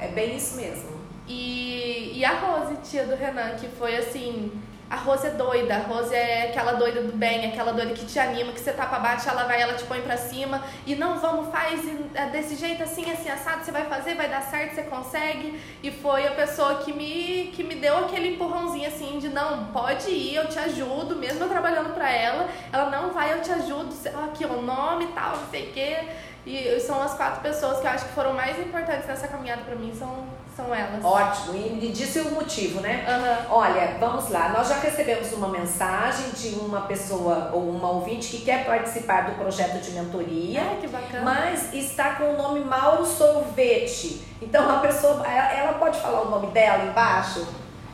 é bem isso mesmo. E, e a Rose, tia do Renan, que foi assim. A Rose é doida, a Rose é aquela doida do bem, aquela doida que te anima, que você tá pra baixo, ela vai, ela te põe pra cima e não, vamos, faz é desse jeito assim, assim, assado, você vai fazer, vai dar certo, você consegue. E foi a pessoa que me, que me deu aquele empurrãozinho assim de não, pode ir, eu te ajudo, mesmo eu trabalhando pra ela, ela não vai, eu te ajudo, aqui o nome e tal, não sei o quê. E são as quatro pessoas que eu acho que foram mais importantes nessa caminhada pra mim, são, são elas. Ótimo. E me disse o motivo, né? Aham. Olha, vamos lá. Nós já recebemos uma mensagem de uma pessoa ou uma ouvinte que quer participar do projeto de mentoria. Ai, que bacana. Mas está com o nome Mauro Sorvete. Então a pessoa, ela pode falar o nome dela embaixo?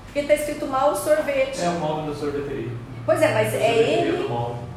Porque está escrito Mauro Sorvete. É o nome da sorveteria. Pois é, mas é ele,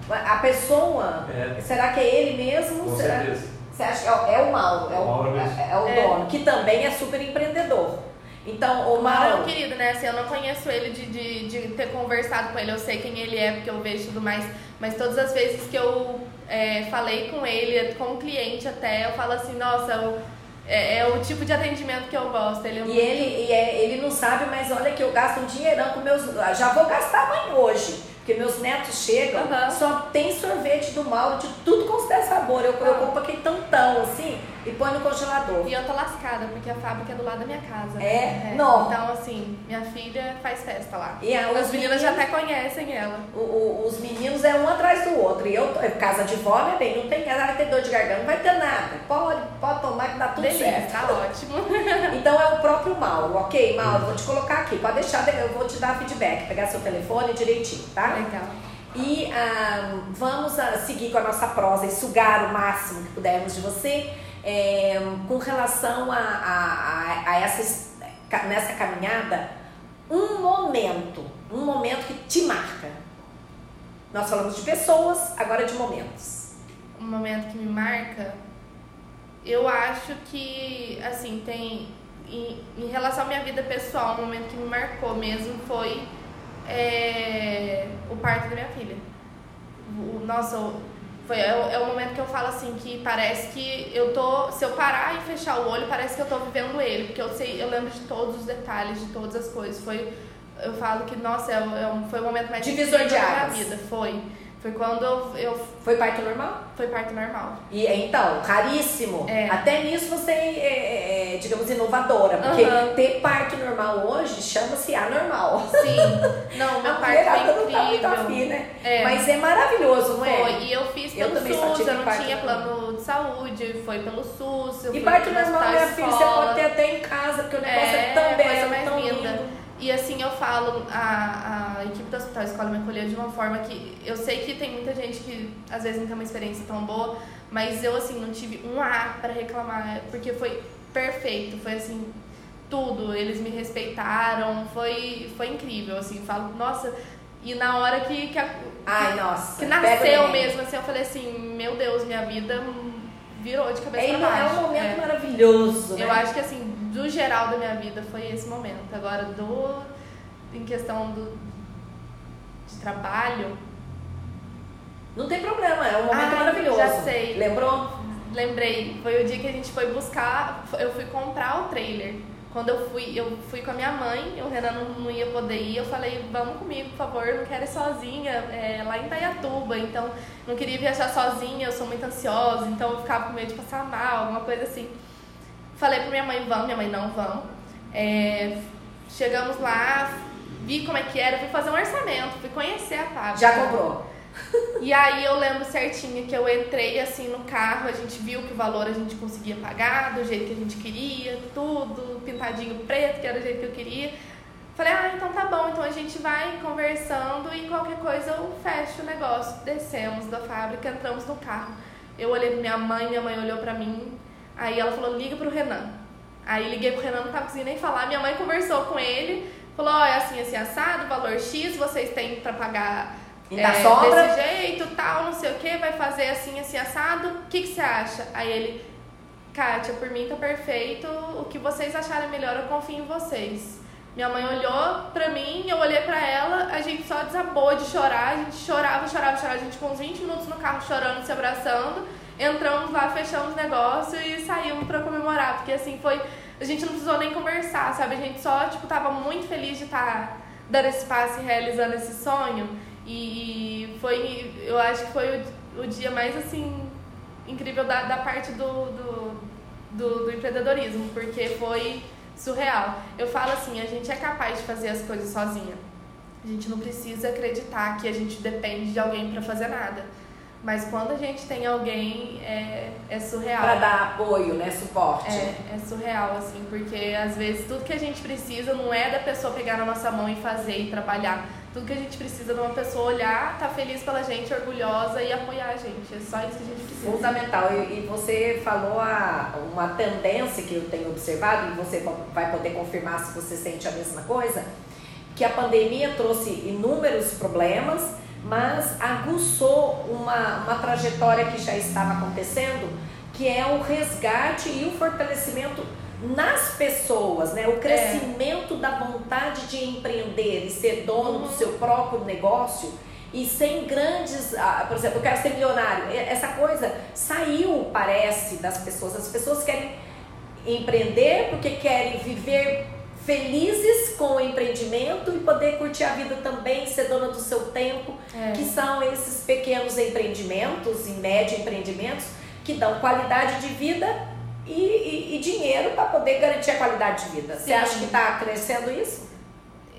a pessoa, É, será que é ele mesmo? com Será? certeza. Você acha que é, o- é o Mauro, é o, Mauro é, é o É. dono, que também é super empreendedor. Então, o Mauro é Mauro, querido, né? Assim, eu não conheço ele de, de, de ter conversado com ele, eu sei quem ele é, porque eu vejo tudo mais. Mas todas as vezes que eu é, falei com ele, com o cliente até, eu falo assim, nossa, eu- é, é o tipo de atendimento que eu gosto. Ele é e ele, e é- ele não sabe, mas olha que eu gasto um dinheirão com meus. Já vou gastar amanhã hoje. Porque meus netos chegam, Aham. só tem sorvete do Mauro, de tudo os 10 sabor. Eu, eu compro aquele tantão assim e põe no congelador. E eu tô lascada, porque a fábrica é do lado da minha casa. É? né? Não. Então, assim, minha filha faz festa lá. E a- As os meninas já meninos- até conhecem ela. O- o- os meninos é um atrás do outro. E eu, tô- casa de vó, né, bem? Não tem ela vai ter dor de garganta, não vai ter nada. Pode, pode tomar que dá tudo Delícia, certo. tá ótimo. *laughs* Então é o próprio Mauro, ok? Mauro, vou te colocar aqui. Pode deixar, eu vou te dar feedback, pegar seu telefone direitinho, tá? Legal. E ah, vamos ah, seguir com a nossa prosa e sugar o máximo que pudermos de você é, com relação a, a, a, a essas, nessa caminhada, um momento, um momento que te marca. Nós falamos de pessoas, agora de momentos. um momento que me marca, eu acho que, assim, tem. Em, em relação à minha vida pessoal, um momento que me marcou mesmo foi é, o parto da minha filha. O, nossa, foi, é, o- é o momento que eu falo assim, que parece que eu tô. Se eu parar e fechar o olho, parece que eu tô vivendo ele. Porque eu sei, eu lembro de todos os detalhes, de todas as coisas. Foi. Eu falo que, nossa, é, é um- foi o momento mais Divisor de da minha águas. vida. Foi. Foi quando eu, eu Foi parto normal? foi parto normal. E então, raríssimo. É. Até nisso você é, é, digamos, inovadora. Porque ter parto normal hoje chama-se anormal. Sim. *laughs* Não, meu parto foi não tá muito afim, incrível. né? É. Mas é maravilhoso, não é? Foi, e eu fiz Eu pelo só SUS, eu não tinha plano de saúde, foi pelo SUS. Eu E parto no normal, minha filha, você pode ter até em casa, porque o negócio é, É, tão belo, tão linda. lindo. E assim eu falo, a, a equipe do Hospital Escola me acolheu de uma forma que eu sei que tem muita gente que às vezes não tem uma experiência tão boa, mas eu assim não tive um A para reclamar, porque foi perfeito, foi assim tudo, eles me respeitaram, foi foi incrível, assim, falo, nossa, e na hora que que, a- Ai, nossa. que nasceu mesmo, assim, eu falei assim, meu Deus, minha vida virou de cabeça É, pra não, é baixo. um momento É. maravilhoso, né? Eu acho que assim, do geral da minha vida foi esse momento. Agora, do em questão do de trabalho, Não tem problema, é um momento Ah, maravilhoso. já sei. Lembrou? lembrei, foi o dia que a gente foi buscar, eu fui comprar o trailer. Quando eu fui, eu fui com a minha mãe, o Renan não, não ia poder ir, eu falei, vamos comigo, por favor, eu não quero ir sozinha, é, lá em Taiatuba, então não queria viajar sozinha, eu sou muito ansiosa, então eu ficava com medo de passar mal, alguma coisa assim. Falei pra minha mãe, vamos, minha mãe, não, vamos. É, chegamos lá, vi como é que era, fui fazer um orçamento, fui conhecer a fábrica. Já comprou? E aí eu lembro certinho que eu entrei assim no carro, a gente viu que o valor a gente conseguia pagar do jeito que a gente queria, tudo pintadinho preto, que era o jeito que eu queria. Falei, ah, então tá bom, então a gente vai conversando e qualquer coisa eu fecho o negócio. Descemos da fábrica, entramos no carro. Eu olhei pra minha mãe, minha mãe olhou pra mim, aí ela falou, liga pro Renan. Aí liguei pro Renan, não tava conseguindo nem falar, minha mãe conversou com ele, falou, ó, oh, é assim, assim, assado, valor X, vocês têm pra pagar e é, sobra? desse jeito, tal, não sei o que, vai fazer assim, assim, assado, o que, que você acha? Aí ele, Kátia, por mim tá perfeito, o que vocês acharem melhor, eu confio em vocês. Minha mãe olhou pra mim, eu olhei pra ela, a gente só desabou de chorar, a gente chorava, chorava, chorava, a gente com uns 20 minutos no carro chorando, se abraçando, entramos lá, fechamos o negócio e saímos pra comemorar, porque assim, foi, a gente não precisou nem conversar, sabe, a gente só, tipo, tava muito feliz de estar tá dando esse passo e realizando esse sonho, e foi, eu acho que foi o, o dia mais assim incrível da, da parte do, do, do, do empreendedorismo, porque foi surreal. Eu falo assim, a gente é capaz de fazer as coisas sozinha. A gente não precisa acreditar que a gente depende de alguém para fazer nada. Mas quando a gente tem alguém, é, é surreal. Para dar apoio, né? Suporte. É, é surreal, assim, porque às vezes tudo que a gente precisa não é da pessoa pegar na nossa mão e fazer e trabalhar. Tudo que a gente precisa de uma pessoa olhar, tá feliz pela gente, orgulhosa e apoiar a gente. É só isso que a gente precisa. Fundamental. E, e você falou a, uma tendência que eu tenho observado, e você vai poder confirmar se você sente a mesma coisa, que a pandemia trouxe inúmeros problemas mas aguçou uma, uma trajetória que já estava acontecendo, que é o resgate e o fortalecimento nas pessoas, né? O crescimento é. da vontade de empreender e ser dono do seu próprio negócio e sem grandes, ah, por exemplo, eu quero ser milionário. Essa coisa saiu, parece, das pessoas. As pessoas querem empreender porque querem viver felizes com o empreendimento e poder curtir a vida também, ser dona do seu tempo, é. que são esses pequenos empreendimentos e médio empreendimentos que dão qualidade de vida e, e, e dinheiro para poder garantir a qualidade de vida. Sim. Você acha que está crescendo isso?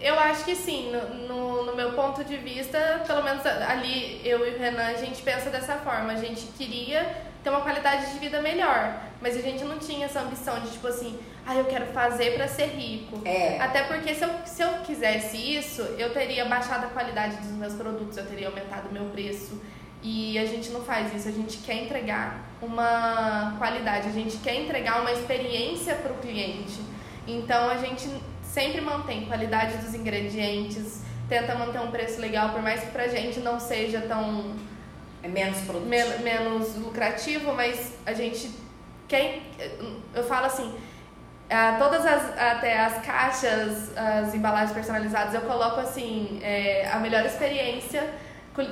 Eu acho que sim, no, no, no, meu ponto de vista, pelo menos ali eu e o Renan, a gente pensa dessa forma. A gente queria ter uma qualidade de vida melhor, mas a gente não tinha essa ambição de tipo assim, ah, eu quero fazer para ser rico. É. Até porque se eu, se eu quisesse isso, eu teria baixado a qualidade dos meus produtos, eu teria aumentado o meu preço. E a gente não faz isso, a gente quer entregar uma qualidade, a gente quer entregar uma experiência para o cliente. Então a gente sempre mantém qualidade dos ingredientes, tenta manter um preço legal, por mais que pra gente não seja tão. É menos produtivo. Men menos lucrativo, mas a gente quer. Eu falo assim, Uh, todas as, até as caixas, as embalagens personalizadas, eu coloco assim, é, a melhor experiência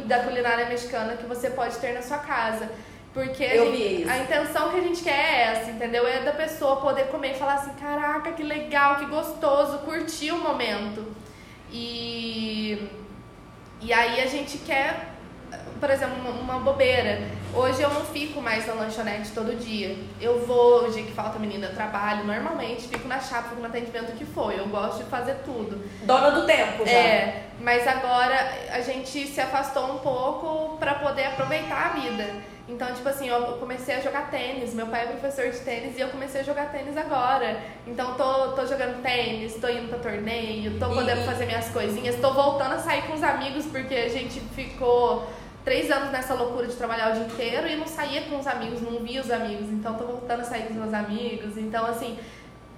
da culinária mexicana que você pode ter na sua casa. Porque a, gente, a, intenção que a gente quer é essa, entendeu? É da pessoa poder comer e falar assim, caraca, que legal, que gostoso, curtir o momento. E, e aí a gente quer por exemplo, uma, uma, bobeira. Hoje eu não fico mais na lanchonete todo dia. Eu vou, o dia que falta menina, eu trabalho normalmente, fico na chapa, fico no atendimento que foi. Eu gosto de fazer tudo. Dona do tempo, já. É, mas agora a gente se afastou um pouco para poder aproveitar a vida. Então, tipo assim, eu comecei a jogar tênis. Meu pai é professor de tênis e eu comecei a jogar tênis agora. Então, tô, tô jogando tênis, tô indo pra torneio, tô podendo e... fazer minhas coisinhas, tô voltando a sair com os amigos porque a gente ficou três anos nessa loucura de trabalhar o dia inteiro e não saía com os amigos, não via os amigos. Então, tô voltando a sair com os meus amigos. Então, assim,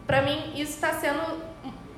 pra mim, isso está sendo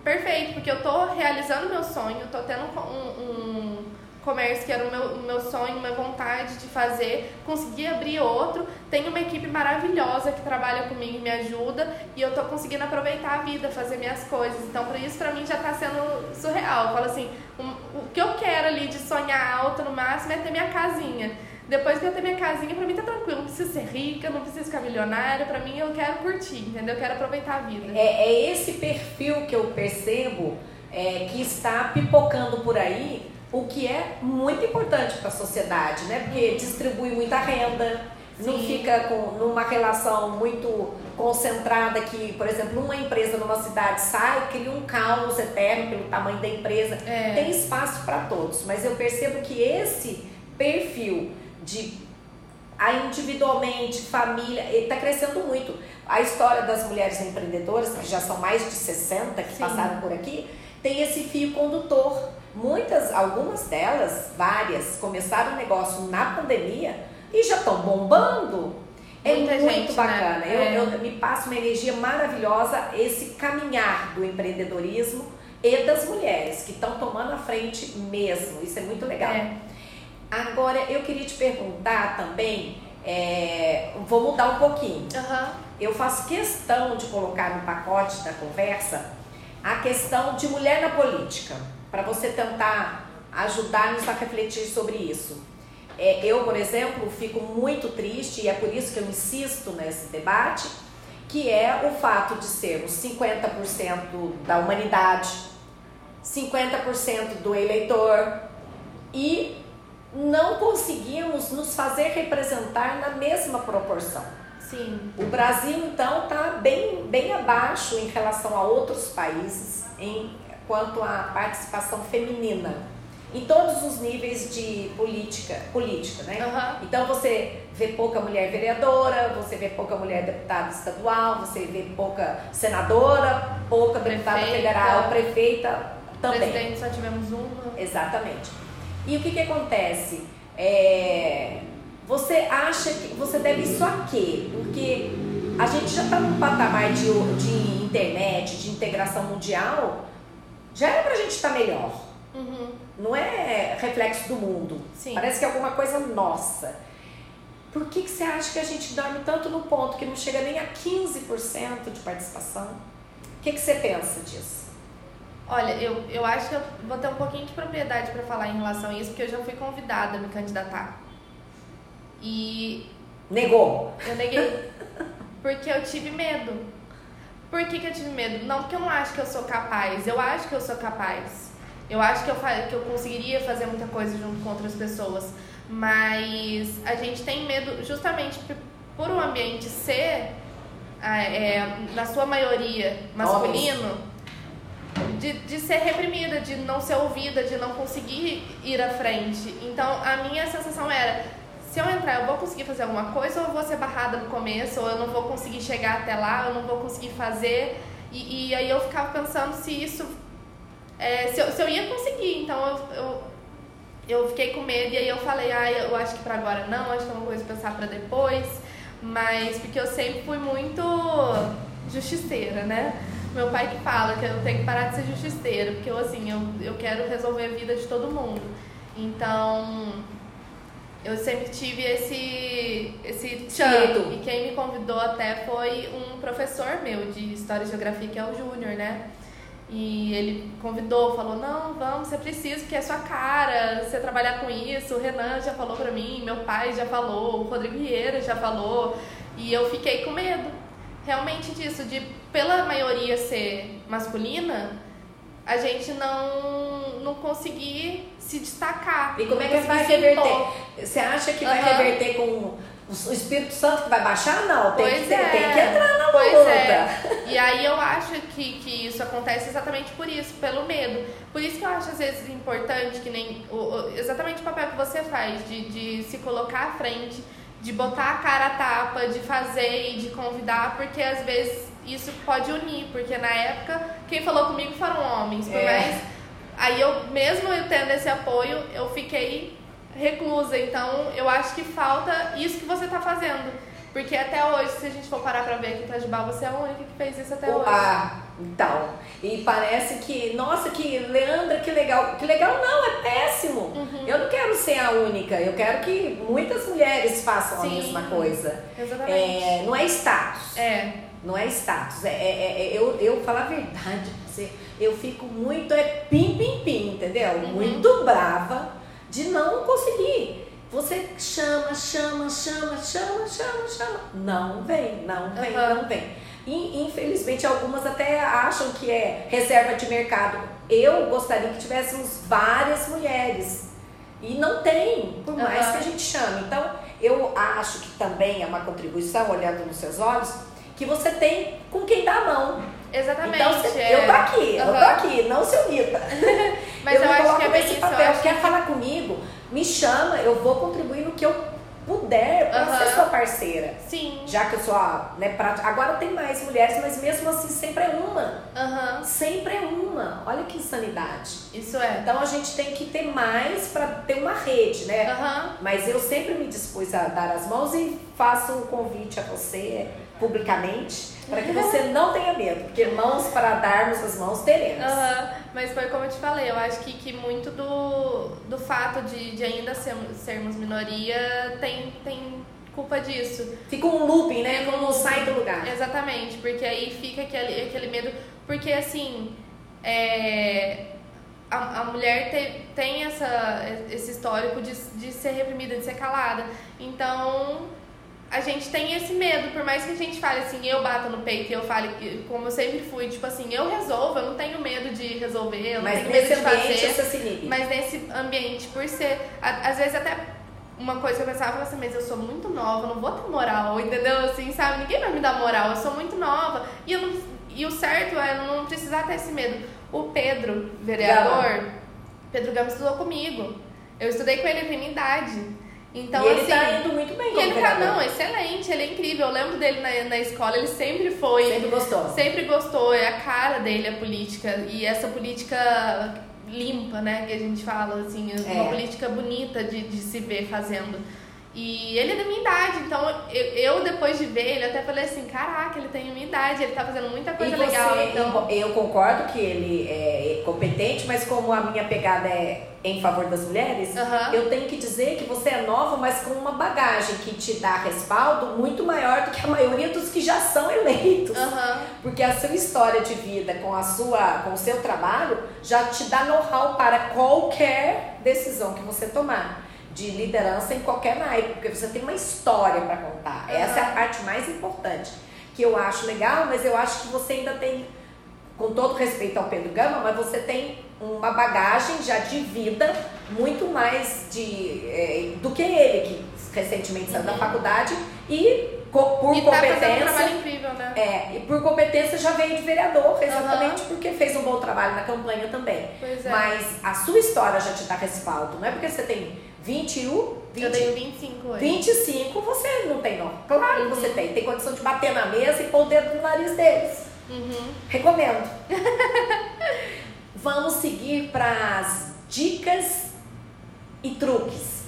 perfeito, porque eu tô realizando meu sonho, tô tendo um, um comércio que era o meu, o meu sonho, minha vontade de fazer, consegui abrir outro, tenho uma equipe maravilhosa que trabalha comigo e me ajuda e eu tô conseguindo aproveitar a vida, fazer minhas coisas. Então, para isso para mim já tá sendo surreal. Eu falo assim, um, o que eu quero ali de sonhar alto no máximo é ter minha casinha. depois que eu ter minha casinha, pra mim tá tranquilo. Não preciso ser rica, não preciso ficar milionária. Pra mim, eu quero curtir, entendeu? Eu quero aproveitar a vida. É, é esse perfil que eu percebo é, que está pipocando por aí, o que é muito importante para a sociedade, né? Porque distribui muita renda, não Sim. fica com numa relação muito concentrada que, por exemplo, uma empresa numa cidade sai, cria um caos eterno pelo tamanho da empresa. É. Tem espaço para todos, mas eu percebo que esse perfil de a individualmente, família, ele está crescendo muito. A história das mulheres empreendedoras, que já são mais de 60 que Sim. passaram por aqui, tem esse fio condutor. Muitas, algumas delas, várias, começaram o negócio na pandemia e já estão bombando. É Muita muito gente, né? bacana. Eu, É. eu me passa uma energia maravilhosa esse caminhar do empreendedorismo e das mulheres que estão tomando a frente mesmo. Isso é muito legal. É. Agora, eu queria te perguntar também, é, vou mudar um pouquinho. Aham. Eu faço questão de colocar no pacote da conversa a questão de mulher na política, para você tentar ajudar-nos a refletir sobre isso. É, eu, por exemplo, fico muito triste, e é por isso que eu insisto nesse debate, que é o fato de sermos 50% da humanidade, 50% do eleitor e não conseguimos nos fazer representar na mesma proporção. Sim. O Brasil, então, está bem, bem abaixo em relação a outros países em quanto à participação feminina, em todos os níveis de política, política né? Aham. Então você vê pouca mulher vereadora, você vê pouca mulher deputada estadual, você vê pouca senadora, pouca deputada Prefeita. federal, prefeita também. Presidente só tivemos uma. Exatamente. E o que, que acontece? É, você acha que você deve isso a quê? Porque a gente já está num patamar de, de internet, de integração mundial, já era pra gente estar melhor. Uhum. Não é reflexo do mundo. Sim. Parece que é alguma coisa nossa. Por que, que você acha que a gente dorme tanto no ponto que não chega nem a 15% de participação? O que, que você pensa disso? Olha, eu, eu acho que eu vou ter um pouquinho de propriedade para falar em relação a isso, porque eu já fui convidada a me candidatar. E Negou. eu neguei. Porque eu tive medo. Por que, que eu tive medo? Não porque eu não acho que eu sou capaz. Eu acho que eu sou capaz. Eu acho que eu, que eu conseguiria fazer muita coisa junto com outras pessoas. Mas a gente tem medo justamente por, o ambiente ser, ah, é, na sua maioria, masculino, de, de ser reprimida, de não ser ouvida, de não conseguir ir à frente. Então a minha sensação era, se eu entrar, eu vou conseguir fazer alguma coisa ou eu vou ser barrada no começo, ou eu não vou conseguir chegar até lá, eu não vou conseguir fazer. E, e aí eu ficava pensando se isso. é, se, eu, se eu ia conseguir. Então eu, eu, eu fiquei com medo e aí eu falei, ah, eu acho que pra agora não, acho que é uma coisa pensar pra depois. Mas porque eu sempre fui muito justiceira, né? Meu pai que fala que eu tenho que parar de ser justiceira, porque eu assim, eu, eu quero resolver a vida de todo mundo. Então, eu sempre tive esse esse tchan. E quem me convidou até foi um professor meu de História e Geografia, que é o Júnior, né? E ele convidou, falou: Não, vamos, você precisa, porque é sua cara, você trabalhar com isso. O Renan já falou pra mim, meu pai já falou, o Rodrigo Vieira já falou. E eu fiquei com medo, realmente disso, de pela maioria ser masculina, a gente não, não conseguir se destacar. E como é que vai se reverter? Você acha que vai Aham. reverter com o Espírito Santo que vai baixar? Não, tem, Pois que, é. tem que entrar na Pois luta. é. E aí eu acho que, que isso acontece exatamente por isso, pelo medo. Por isso que eu acho às vezes importante que nem o, o- exatamente o papel que você faz de, de se colocar à frente, de botar a cara a tapa, de fazer e de convidar, porque às vezes isso pode unir, porque na época quem falou comigo foram homens, por É. mais aí eu mesmo eu tendo esse apoio, eu fiquei reclusa. Então, eu acho que falta isso que você tá fazendo. Porque até hoje, se a gente for parar pra ver aqui em Itajubá, você é a única que fez isso até hoje. Ah, então. E parece que, nossa, que Leandra, que legal. Que legal não, é péssimo. Uhum. Eu não quero ser a única. Eu quero que muitas mulheres façam Sim. a mesma coisa. Exatamente. É, não é status. É. Não é status. É, é- é- eu, eu falar a verdade você, eu fico muito é pim, pim, pim, entendeu? Uhum. Muito brava de não conseguir. Você chama, chama, chama, chama, chama, chama. Não vem, não vem, Uhum. não vem. E infelizmente algumas até acham que é reserva de mercado. Eu gostaria que tivéssemos várias mulheres. E não tem, por mais Uhum. que a gente chame. Então, eu acho que também é uma contribuição, olhando nos seus olhos, que você tem com quem dá a mão. Exatamente. Então, você- é. eu tô aqui, eu tô aqui, não se omita. *laughs* Mas eu, me acho coloco que é bem isso. Eu papel. Quer que falar comigo? Me chama, eu vou contribuir no que eu puder para Aham. ser sua parceira. sim. Já que eu sou a, né, pra, agora tem mais mulheres, mas mesmo assim sempre é uma. Aham. Sempre é uma. Olha que insanidade. Isso é. Então a gente tem que ter mais para ter uma rede, né? Aham. Mas eu sempre me dispus a dar as mãos e faço um convite a você publicamente para que você não tenha medo, porque mãos para darmos as mãos teremos. Aham, Mas foi como eu te falei, eu acho que, que muito do, do fato de, de ainda sermos, sermos minoria tem, tem culpa disso. Fica um looping, né? Como não sai do lugar. Exatamente, porque aí fica aquele, aquele medo. Porque assim, é, a, a mulher te- tem essa, esse histórico de, de ser reprimida, de ser calada. Então a gente tem esse medo, por mais que a gente fale assim, eu bata no peito e eu fale, como eu sempre fui, tipo assim, eu resolvo, eu não tenho medo de resolver, eu não Mas tenho medo de fazer. se inibe. Mas nesse ambiente, por ser. Às vezes até uma coisa que eu pensava, eu falava assim, mas eu sou muito nova, eu não vou ter moral, entendeu? Assim, sabe? Ninguém vai me dar moral, eu sou muito nova. E, eu não, e o certo é eu não precisar ter esse medo. O Pedro, vereador, Pedro Gama estudou comigo. Eu estudei com ele na minha idade. Então, e ele assim. tá indo muito bem ele tá, não, excelente, ele é incrível. Eu lembro dele na, na escola, ele sempre foi. Sempre gostou. Sempre gostou, é a cara dele a política. E essa política limpa, né, que a gente fala, assim, uma É. política bonita de, de se ver fazendo. E ele é da minha idade, então eu, eu, depois de ver ele até falei assim, caraca, ele tem a minha idade, ele tá fazendo muita coisa você, legal. Então, eu concordo que ele é competente, mas como a minha pegada é em favor das mulheres, Aham. eu tenho que dizer que você é nova, mas com uma bagagem que te dá respaldo muito maior do que a maioria dos que já são eleitos. aham, Porque a sua história de vida com a sua, com o seu trabalho já te dá know-how para qualquer decisão que você tomar de liderança em qualquer naipe, porque você tem uma história para contar. Essa é a parte mais importante que eu acho legal, mas eu acho que você ainda tem, com todo respeito ao Pedro Gama, mas você tem uma bagagem já de vida muito mais de eh, do que ele que recentemente saiu da faculdade e co- por e tá um competência trabalho incrível, né? é, e por competência já veio de vereador, exatamente porque fez um bom trabalho na campanha também. Pois é. Mas a sua história já te dá respaldo, não é porque você tem 21, 20, eu tenho 25 hoje. 25, você não tem não. Claro Uhum. que você tem. Tem condição de bater na mesa e pôr o dedo no nariz deles. Uhum. Recomendo. *laughs* Vamos seguir para as dicas e truques.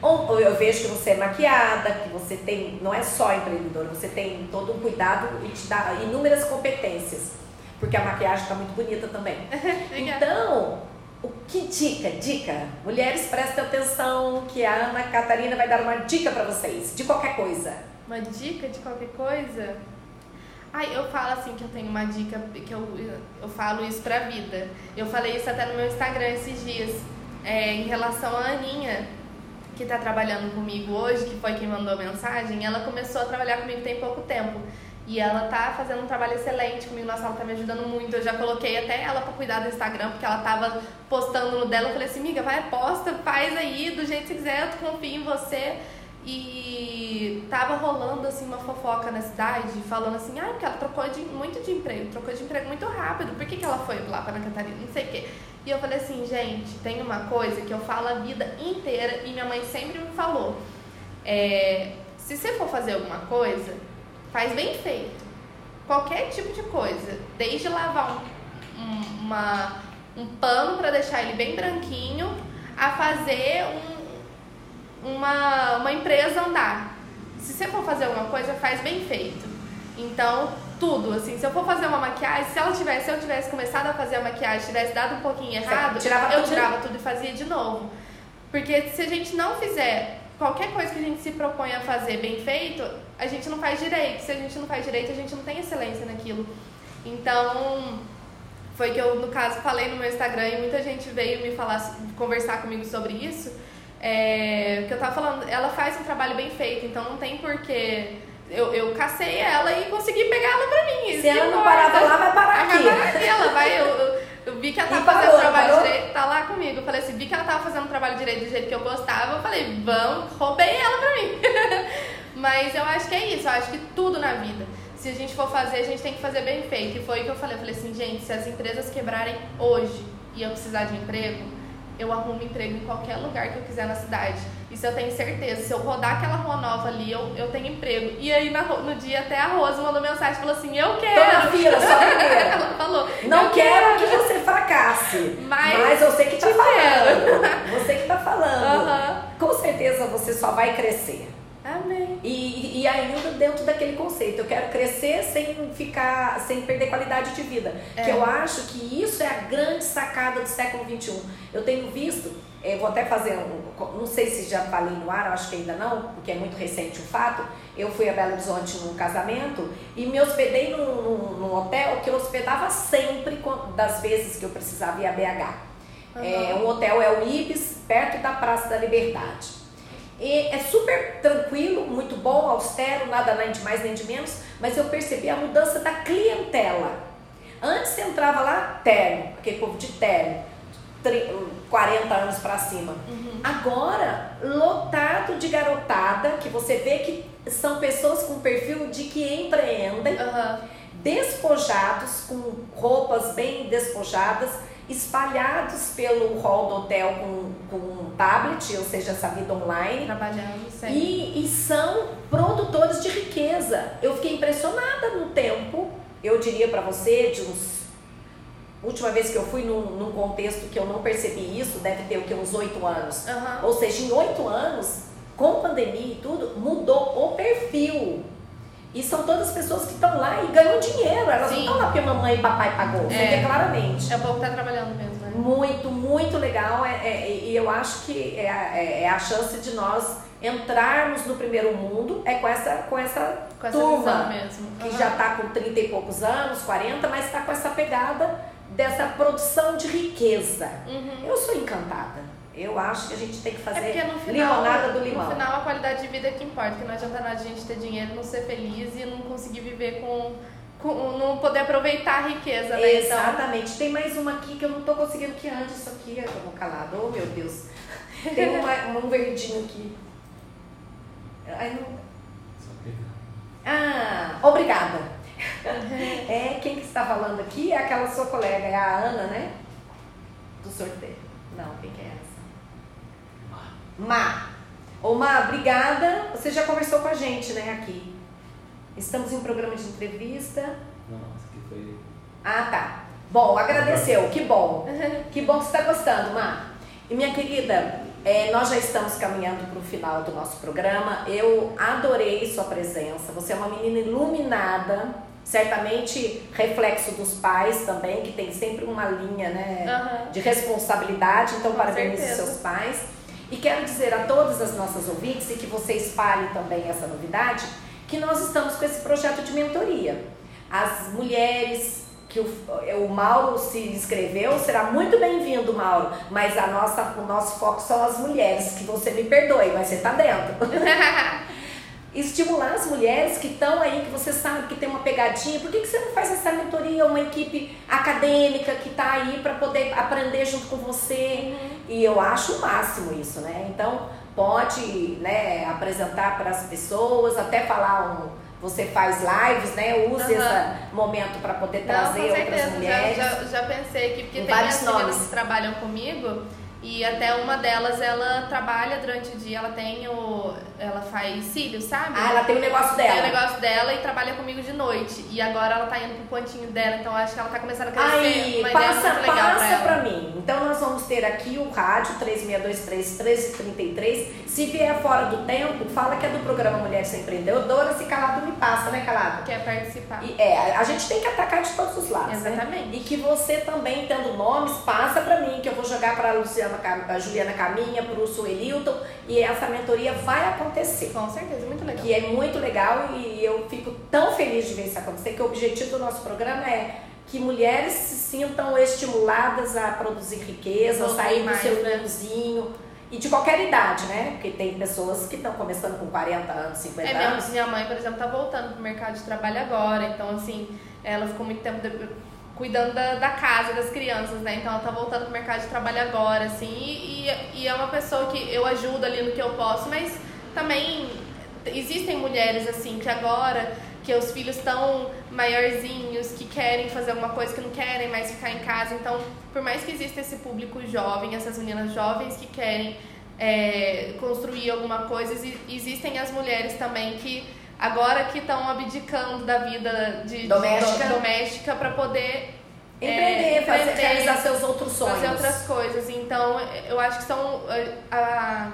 Eu vejo que você é maquiada, que você tem, não é só empreendedora, você tem todo um cuidado e te dá inúmeras competências. Porque a maquiagem está muito bonita também. *laughs* Então, o que dica? Dica. Mulheres, prestem atenção que a Ana Catarina vai dar uma dica para vocês, de qualquer coisa. Uma dica de qualquer coisa? Ai, eu falo assim que eu tenho uma dica, que eu, eu falo isso pra vida. Eu falei isso até no meu Instagram esses dias, é, em relação à Aninha, que tá trabalhando comigo hoje, que foi quem mandou a mensagem. Ela começou a trabalhar comigo tem pouco tempo. E ela tá fazendo um trabalho excelente comigo, nossa, ela tá me ajudando muito. Eu já coloquei até ela pra cuidar do Instagram, porque ela tava postando no dela. Eu falei assim, amiga, vai, posta, faz aí, do jeito que você quiser, eu confio em você. E tava rolando assim uma fofoca na cidade, falando assim, ah, porque ela trocou de, muito de emprego, trocou de emprego muito rápido, por que, que ela foi lá pra Ana Catarina? Não sei o quê. E eu falei assim, gente, tem uma coisa que eu falo a vida inteira e minha mãe sempre me falou. É, se você for fazer alguma coisa, faz bem feito. Qualquer tipo de coisa. Desde lavar um, um, uma, um pano para deixar ele bem branquinho, a fazer um, uma, uma empresa andar. Se você for fazer alguma coisa, faz bem feito. Então, tudo, assim, se eu for fazer uma maquiagem, se ela tivesse, se eu tivesse começado a fazer a maquiagem, tivesse dado um pouquinho errado, tirava eu tudo? tirava tudo e fazia de novo. Porque se a gente não fizer qualquer coisa que a gente se propõe a fazer bem feito, a gente não faz direito. Se a gente não faz direito, a gente não tem excelência naquilo. Então, foi que eu, no caso, falei no meu Instagram e muita gente veio me falar, conversar comigo sobre isso. é, que eu tava falando, ela faz um trabalho bem feito, então não tem porquê. Eu, eu cacei ela e consegui pegar ela pra mim. Se ela não parava lá, vai parar aqui. aqui. Ela vai, eu, eu, eu vi que ela tava parou, fazendo o trabalho parou? direito, tá lá comigo. Eu falei assim, vi que ela tava fazendo o trabalho direito do jeito que eu gostava. Eu falei, vamos, roubei ela pra mim. *laughs* Mas eu acho que é isso, eu acho que tudo na vida. Se a gente for fazer, a gente tem que fazer bem feito. E foi o que eu falei. Eu falei assim, gente, se as empresas quebrarem hoje e eu precisar de emprego, eu arrumo emprego em qualquer lugar que eu quiser na cidade. Isso eu tenho certeza. Se eu rodar aquela rua nova ali, eu, eu tenho emprego. E aí na no dia até a Rosa mandou mensagem e falou assim, eu Tô quero. na fila, só. *laughs* Ela falou, Não eu quero que você fracasse. Mas Mas você que tá te falando. Você que tá falando. Com certeza você só vai crescer. E, ainda dentro daquele conceito, eu quero crescer sem ficar, sem perder qualidade de vida. É. Que eu acho que isso é a grande sacada do século XXI. Eu tenho visto, eu vou até fazer um, não sei se já falei no ar, acho que ainda não, porque é muito recente o fato. Eu fui a Belo Horizonte num casamento e me hospedei num, num- num hotel que eu hospedava sempre das vezes que eu precisava ir a BH. É, um hotel é o Ibis, perto da Praça da Liberdade. E é super tranquilo, muito bom, austero, nada nem de mais nem de menos, mas eu percebi a mudança da clientela. Antes você entrava lá, terno, aquele povo de terno, tri- 40 anos pra cima. Agora, lotado de garotada, que você vê que são pessoas com perfil de que empreendem, Aham. despojados, com roupas bem despojadas, espalhados pelo hall do hotel com, com um tablet, ou seja, essa vida online. Trabalhando sempre. E, e são produtores de riqueza. Eu fiquei impressionada no tempo, eu diria para você, de uns. Última vez que eu fui num, num contexto que eu não percebi isso, deve ter o que, uns oito anos. Aham. Ou seja, em oito anos, com pandemia e tudo, mudou o perfil. E são todas pessoas que estão lá e ganham dinheiro. Elas não Sim. estão lá porque mamãe e papai pagou. É. claramente. É o povo que tá trabalhando mesmo, né? Muito, muito legal. É, é- e eu acho que é, a- é- é a chance de nós entrarmos no primeiro mundo é com essa, com essa Com essa turma mesmo. que já está com 30 e poucos anos, 40, mas está com essa pegada dessa produção de riqueza. Uhum. Eu sou encantada. Eu acho que a gente tem que É fazer porque no final, limonada do limão. no final a qualidade de vida é que importa, que não adianta nada a gente ter dinheiro, não ser feliz e não conseguir viver com, com não poder aproveitar a riqueza, né? Então, Exatamente. Tem mais uma aqui que eu não tô conseguindo que ande isso aqui. Eu vou calado. Oh, meu Deus. Tem uma, *laughs* um verdinho aqui. Ai, não... Ah, obrigada. *laughs* É, quem que está falando aqui é aquela sua colega, é a Ana, né? Do sorteio. Não, quem que é? Má. Ô Má, obrigada. Você já conversou com a gente, né, aqui. Estamos em um programa de entrevista. Não, essa aqui foi. Ah, tá. Bom, agradeceu, que bom. Que bom que você está gostando, Má. E minha querida, é, nós já estamos caminhando para o final do nosso programa. Eu adorei sua presença. Você é uma menina iluminada, certamente reflexo dos pais também, que tem sempre uma linha né, Aham. de responsabilidade. Então, Com parabenizo certeza. seus pais. E quero dizer a todas as nossas ouvintes, e que você espalhe também essa novidade, que nós estamos com esse projeto de mentoria. As mulheres que o, o Mauro se inscreveu, será muito bem-vindo, Mauro, mas a nossa, o nosso foco são as mulheres, que você me perdoe, mas você está dentro. *laughs* Estimular as mulheres que estão aí, que você sabe que tem uma pegadinha, por que, que você não faz essa mentoria, uma equipe acadêmica que está aí para poder aprender junto com você? E eu acho o máximo isso, né? Então, pode né, apresentar para as pessoas, até falar um. Você faz lives, né? Use Aham. esse momento para poder Não, trazer com outras certeza, mulheres. já, já, já pensei aqui, porque Em tem vários nomes. que trabalham comigo e até uma delas ela trabalha durante o dia, ela tem o. ela faz cílios, sabe? Ah, ela tem o negócio Tem o dela. negócio dela e trabalha comigo de noite. E agora ela tá indo pro pontinho dela, então acho que ela tá começando a crescer. Aí, uma passa, ideia legal passa pra pra mim. Então nós vamos ter aqui o rádio 3623-1333. Se vier fora do tempo, fala que é do programa Mulheres Empreendedoras. Se calado me passa, né, calado? Quer participar. E, é, a gente tem que atacar de todos os lados. né? Exatamente. E que você também, tendo nomes, passa pra mim, que eu vou jogar pra Luciana, Cam- a Juliana Caminha, pro Suelilton, e essa mentoria vai acontecer. Com certeza, muito legal. Que é muito legal e eu fico tão feliz de ver isso acontecer, que o objetivo do nosso programa é que mulheres se sintam estimuladas a produzir riqueza, a sair do mais, seu né? ninhozinho E de qualquer idade, né? Porque tem pessoas que estão começando com 40 anos, 50 É, minha, anos. minha mãe, por exemplo, tá voltando pro mercado de trabalho agora, então assim, ela ficou muito tempo de- cuidando da, da casa, das crianças, né? Então ela tá voltando pro mercado de trabalho agora, assim, e, e- é uma pessoa que eu ajudo ali no que eu posso, mas também existem mulheres assim que agora que os filhos estão maiorzinhos, que querem fazer alguma coisa, que não querem mais ficar em casa. Então, por mais que exista esse público jovem, essas meninas jovens que querem é, construir alguma coisa, exi- existem as mulheres também que agora que estão abdicando da vida de, de Doméstica. do- doméstica para poder Empreender, é, fazer, realizar seus outros sonhos. fazer outras coisas. Então, eu acho que são é, a,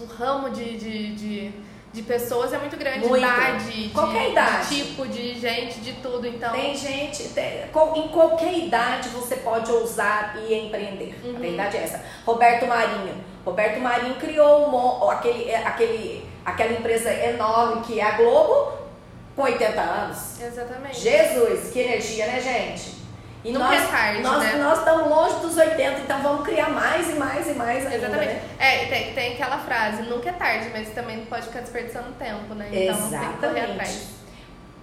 o ramo de, de, de, de pessoas é muito grande, Muito. idade, de, Qualquer de idade. tipo, de gente, de tudo. Então, Tem gente, tem- em qualquer idade você pode ousar e empreender. Uhum. A verdade é essa. Roberto Marinho. Roberto Marinho criou um aquele, é, aquele, aquela empresa enorme que é a Globo com 80 anos. exatamente. Jesus, que energia, né, gente? E Nunca nós, é tarde, nós, né? nós estamos longe dos 80, então vamos criar mais e mais e mais ainda, Exatamente. né? É, tem, tem aquela frase, nunca é tarde, mas também não pode ficar desperdiçando tempo, né? Então tem que correr Exatamente. atrás.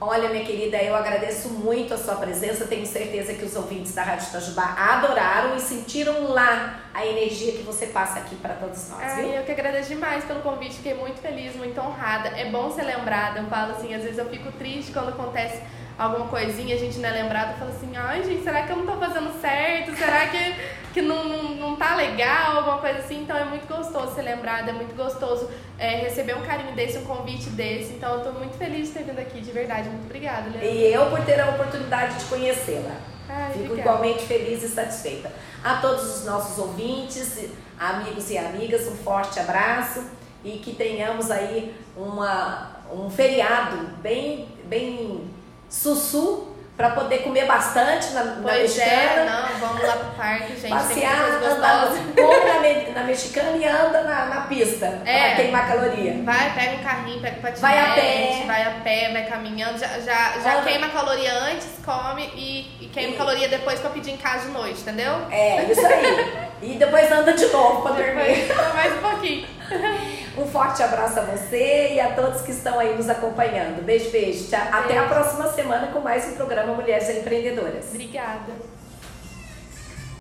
Olha, minha querida, eu agradeço muito a sua presença. Tenho certeza que os ouvintes da Rádio Itajubá adoraram e sentiram lá a energia que você passa aqui para todos nós, Ai, viu? eu que agradeço demais pelo convite, fiquei muito feliz, muito honrada. É bom ser lembrada. Eu falo assim, às vezes eu fico triste quando acontece alguma coisinha, a gente não é lembrado, eu falo assim, ai gente, será que eu não tô fazendo certo? Será que, que não, não, não tá legal? Alguma coisa assim. Então é muito gostoso ser lembrada, é muito gostoso é, receber um carinho desse, um convite desse. Então eu tô muito feliz de ter vindo aqui, de verdade. Muito obrigada, Leandro. E eu por ter a oportunidade de conhecê-la. Fico obrigada. igualmente feliz e satisfeita. A todos os nossos ouvintes, amigos e amigas, um forte abraço e que tenhamos aí uma, um feriado bem, bem sussu para poder comer bastante na, na é, mexicana. não, vamos lá pro parque, gente. passear, andar, come na, na mexicana e anda na, na pista É. para queimar caloria. Vai, pega um carrinho, pega patinete, Vai a pé. vai a pé, vai caminhando, já, já, já queima caloria antes, come e, e queima E- caloria depois pra pedir em casa de noite, entendeu? É, isso aí. E depois anda de novo para dormir. Depois, mais um pouquinho. Um forte abraço a você e a todos que estão aí nos acompanhando. Beijo, beijo. Tchau. Até a próxima semana com mais um programa Mulheres Empreendedoras. Obrigada.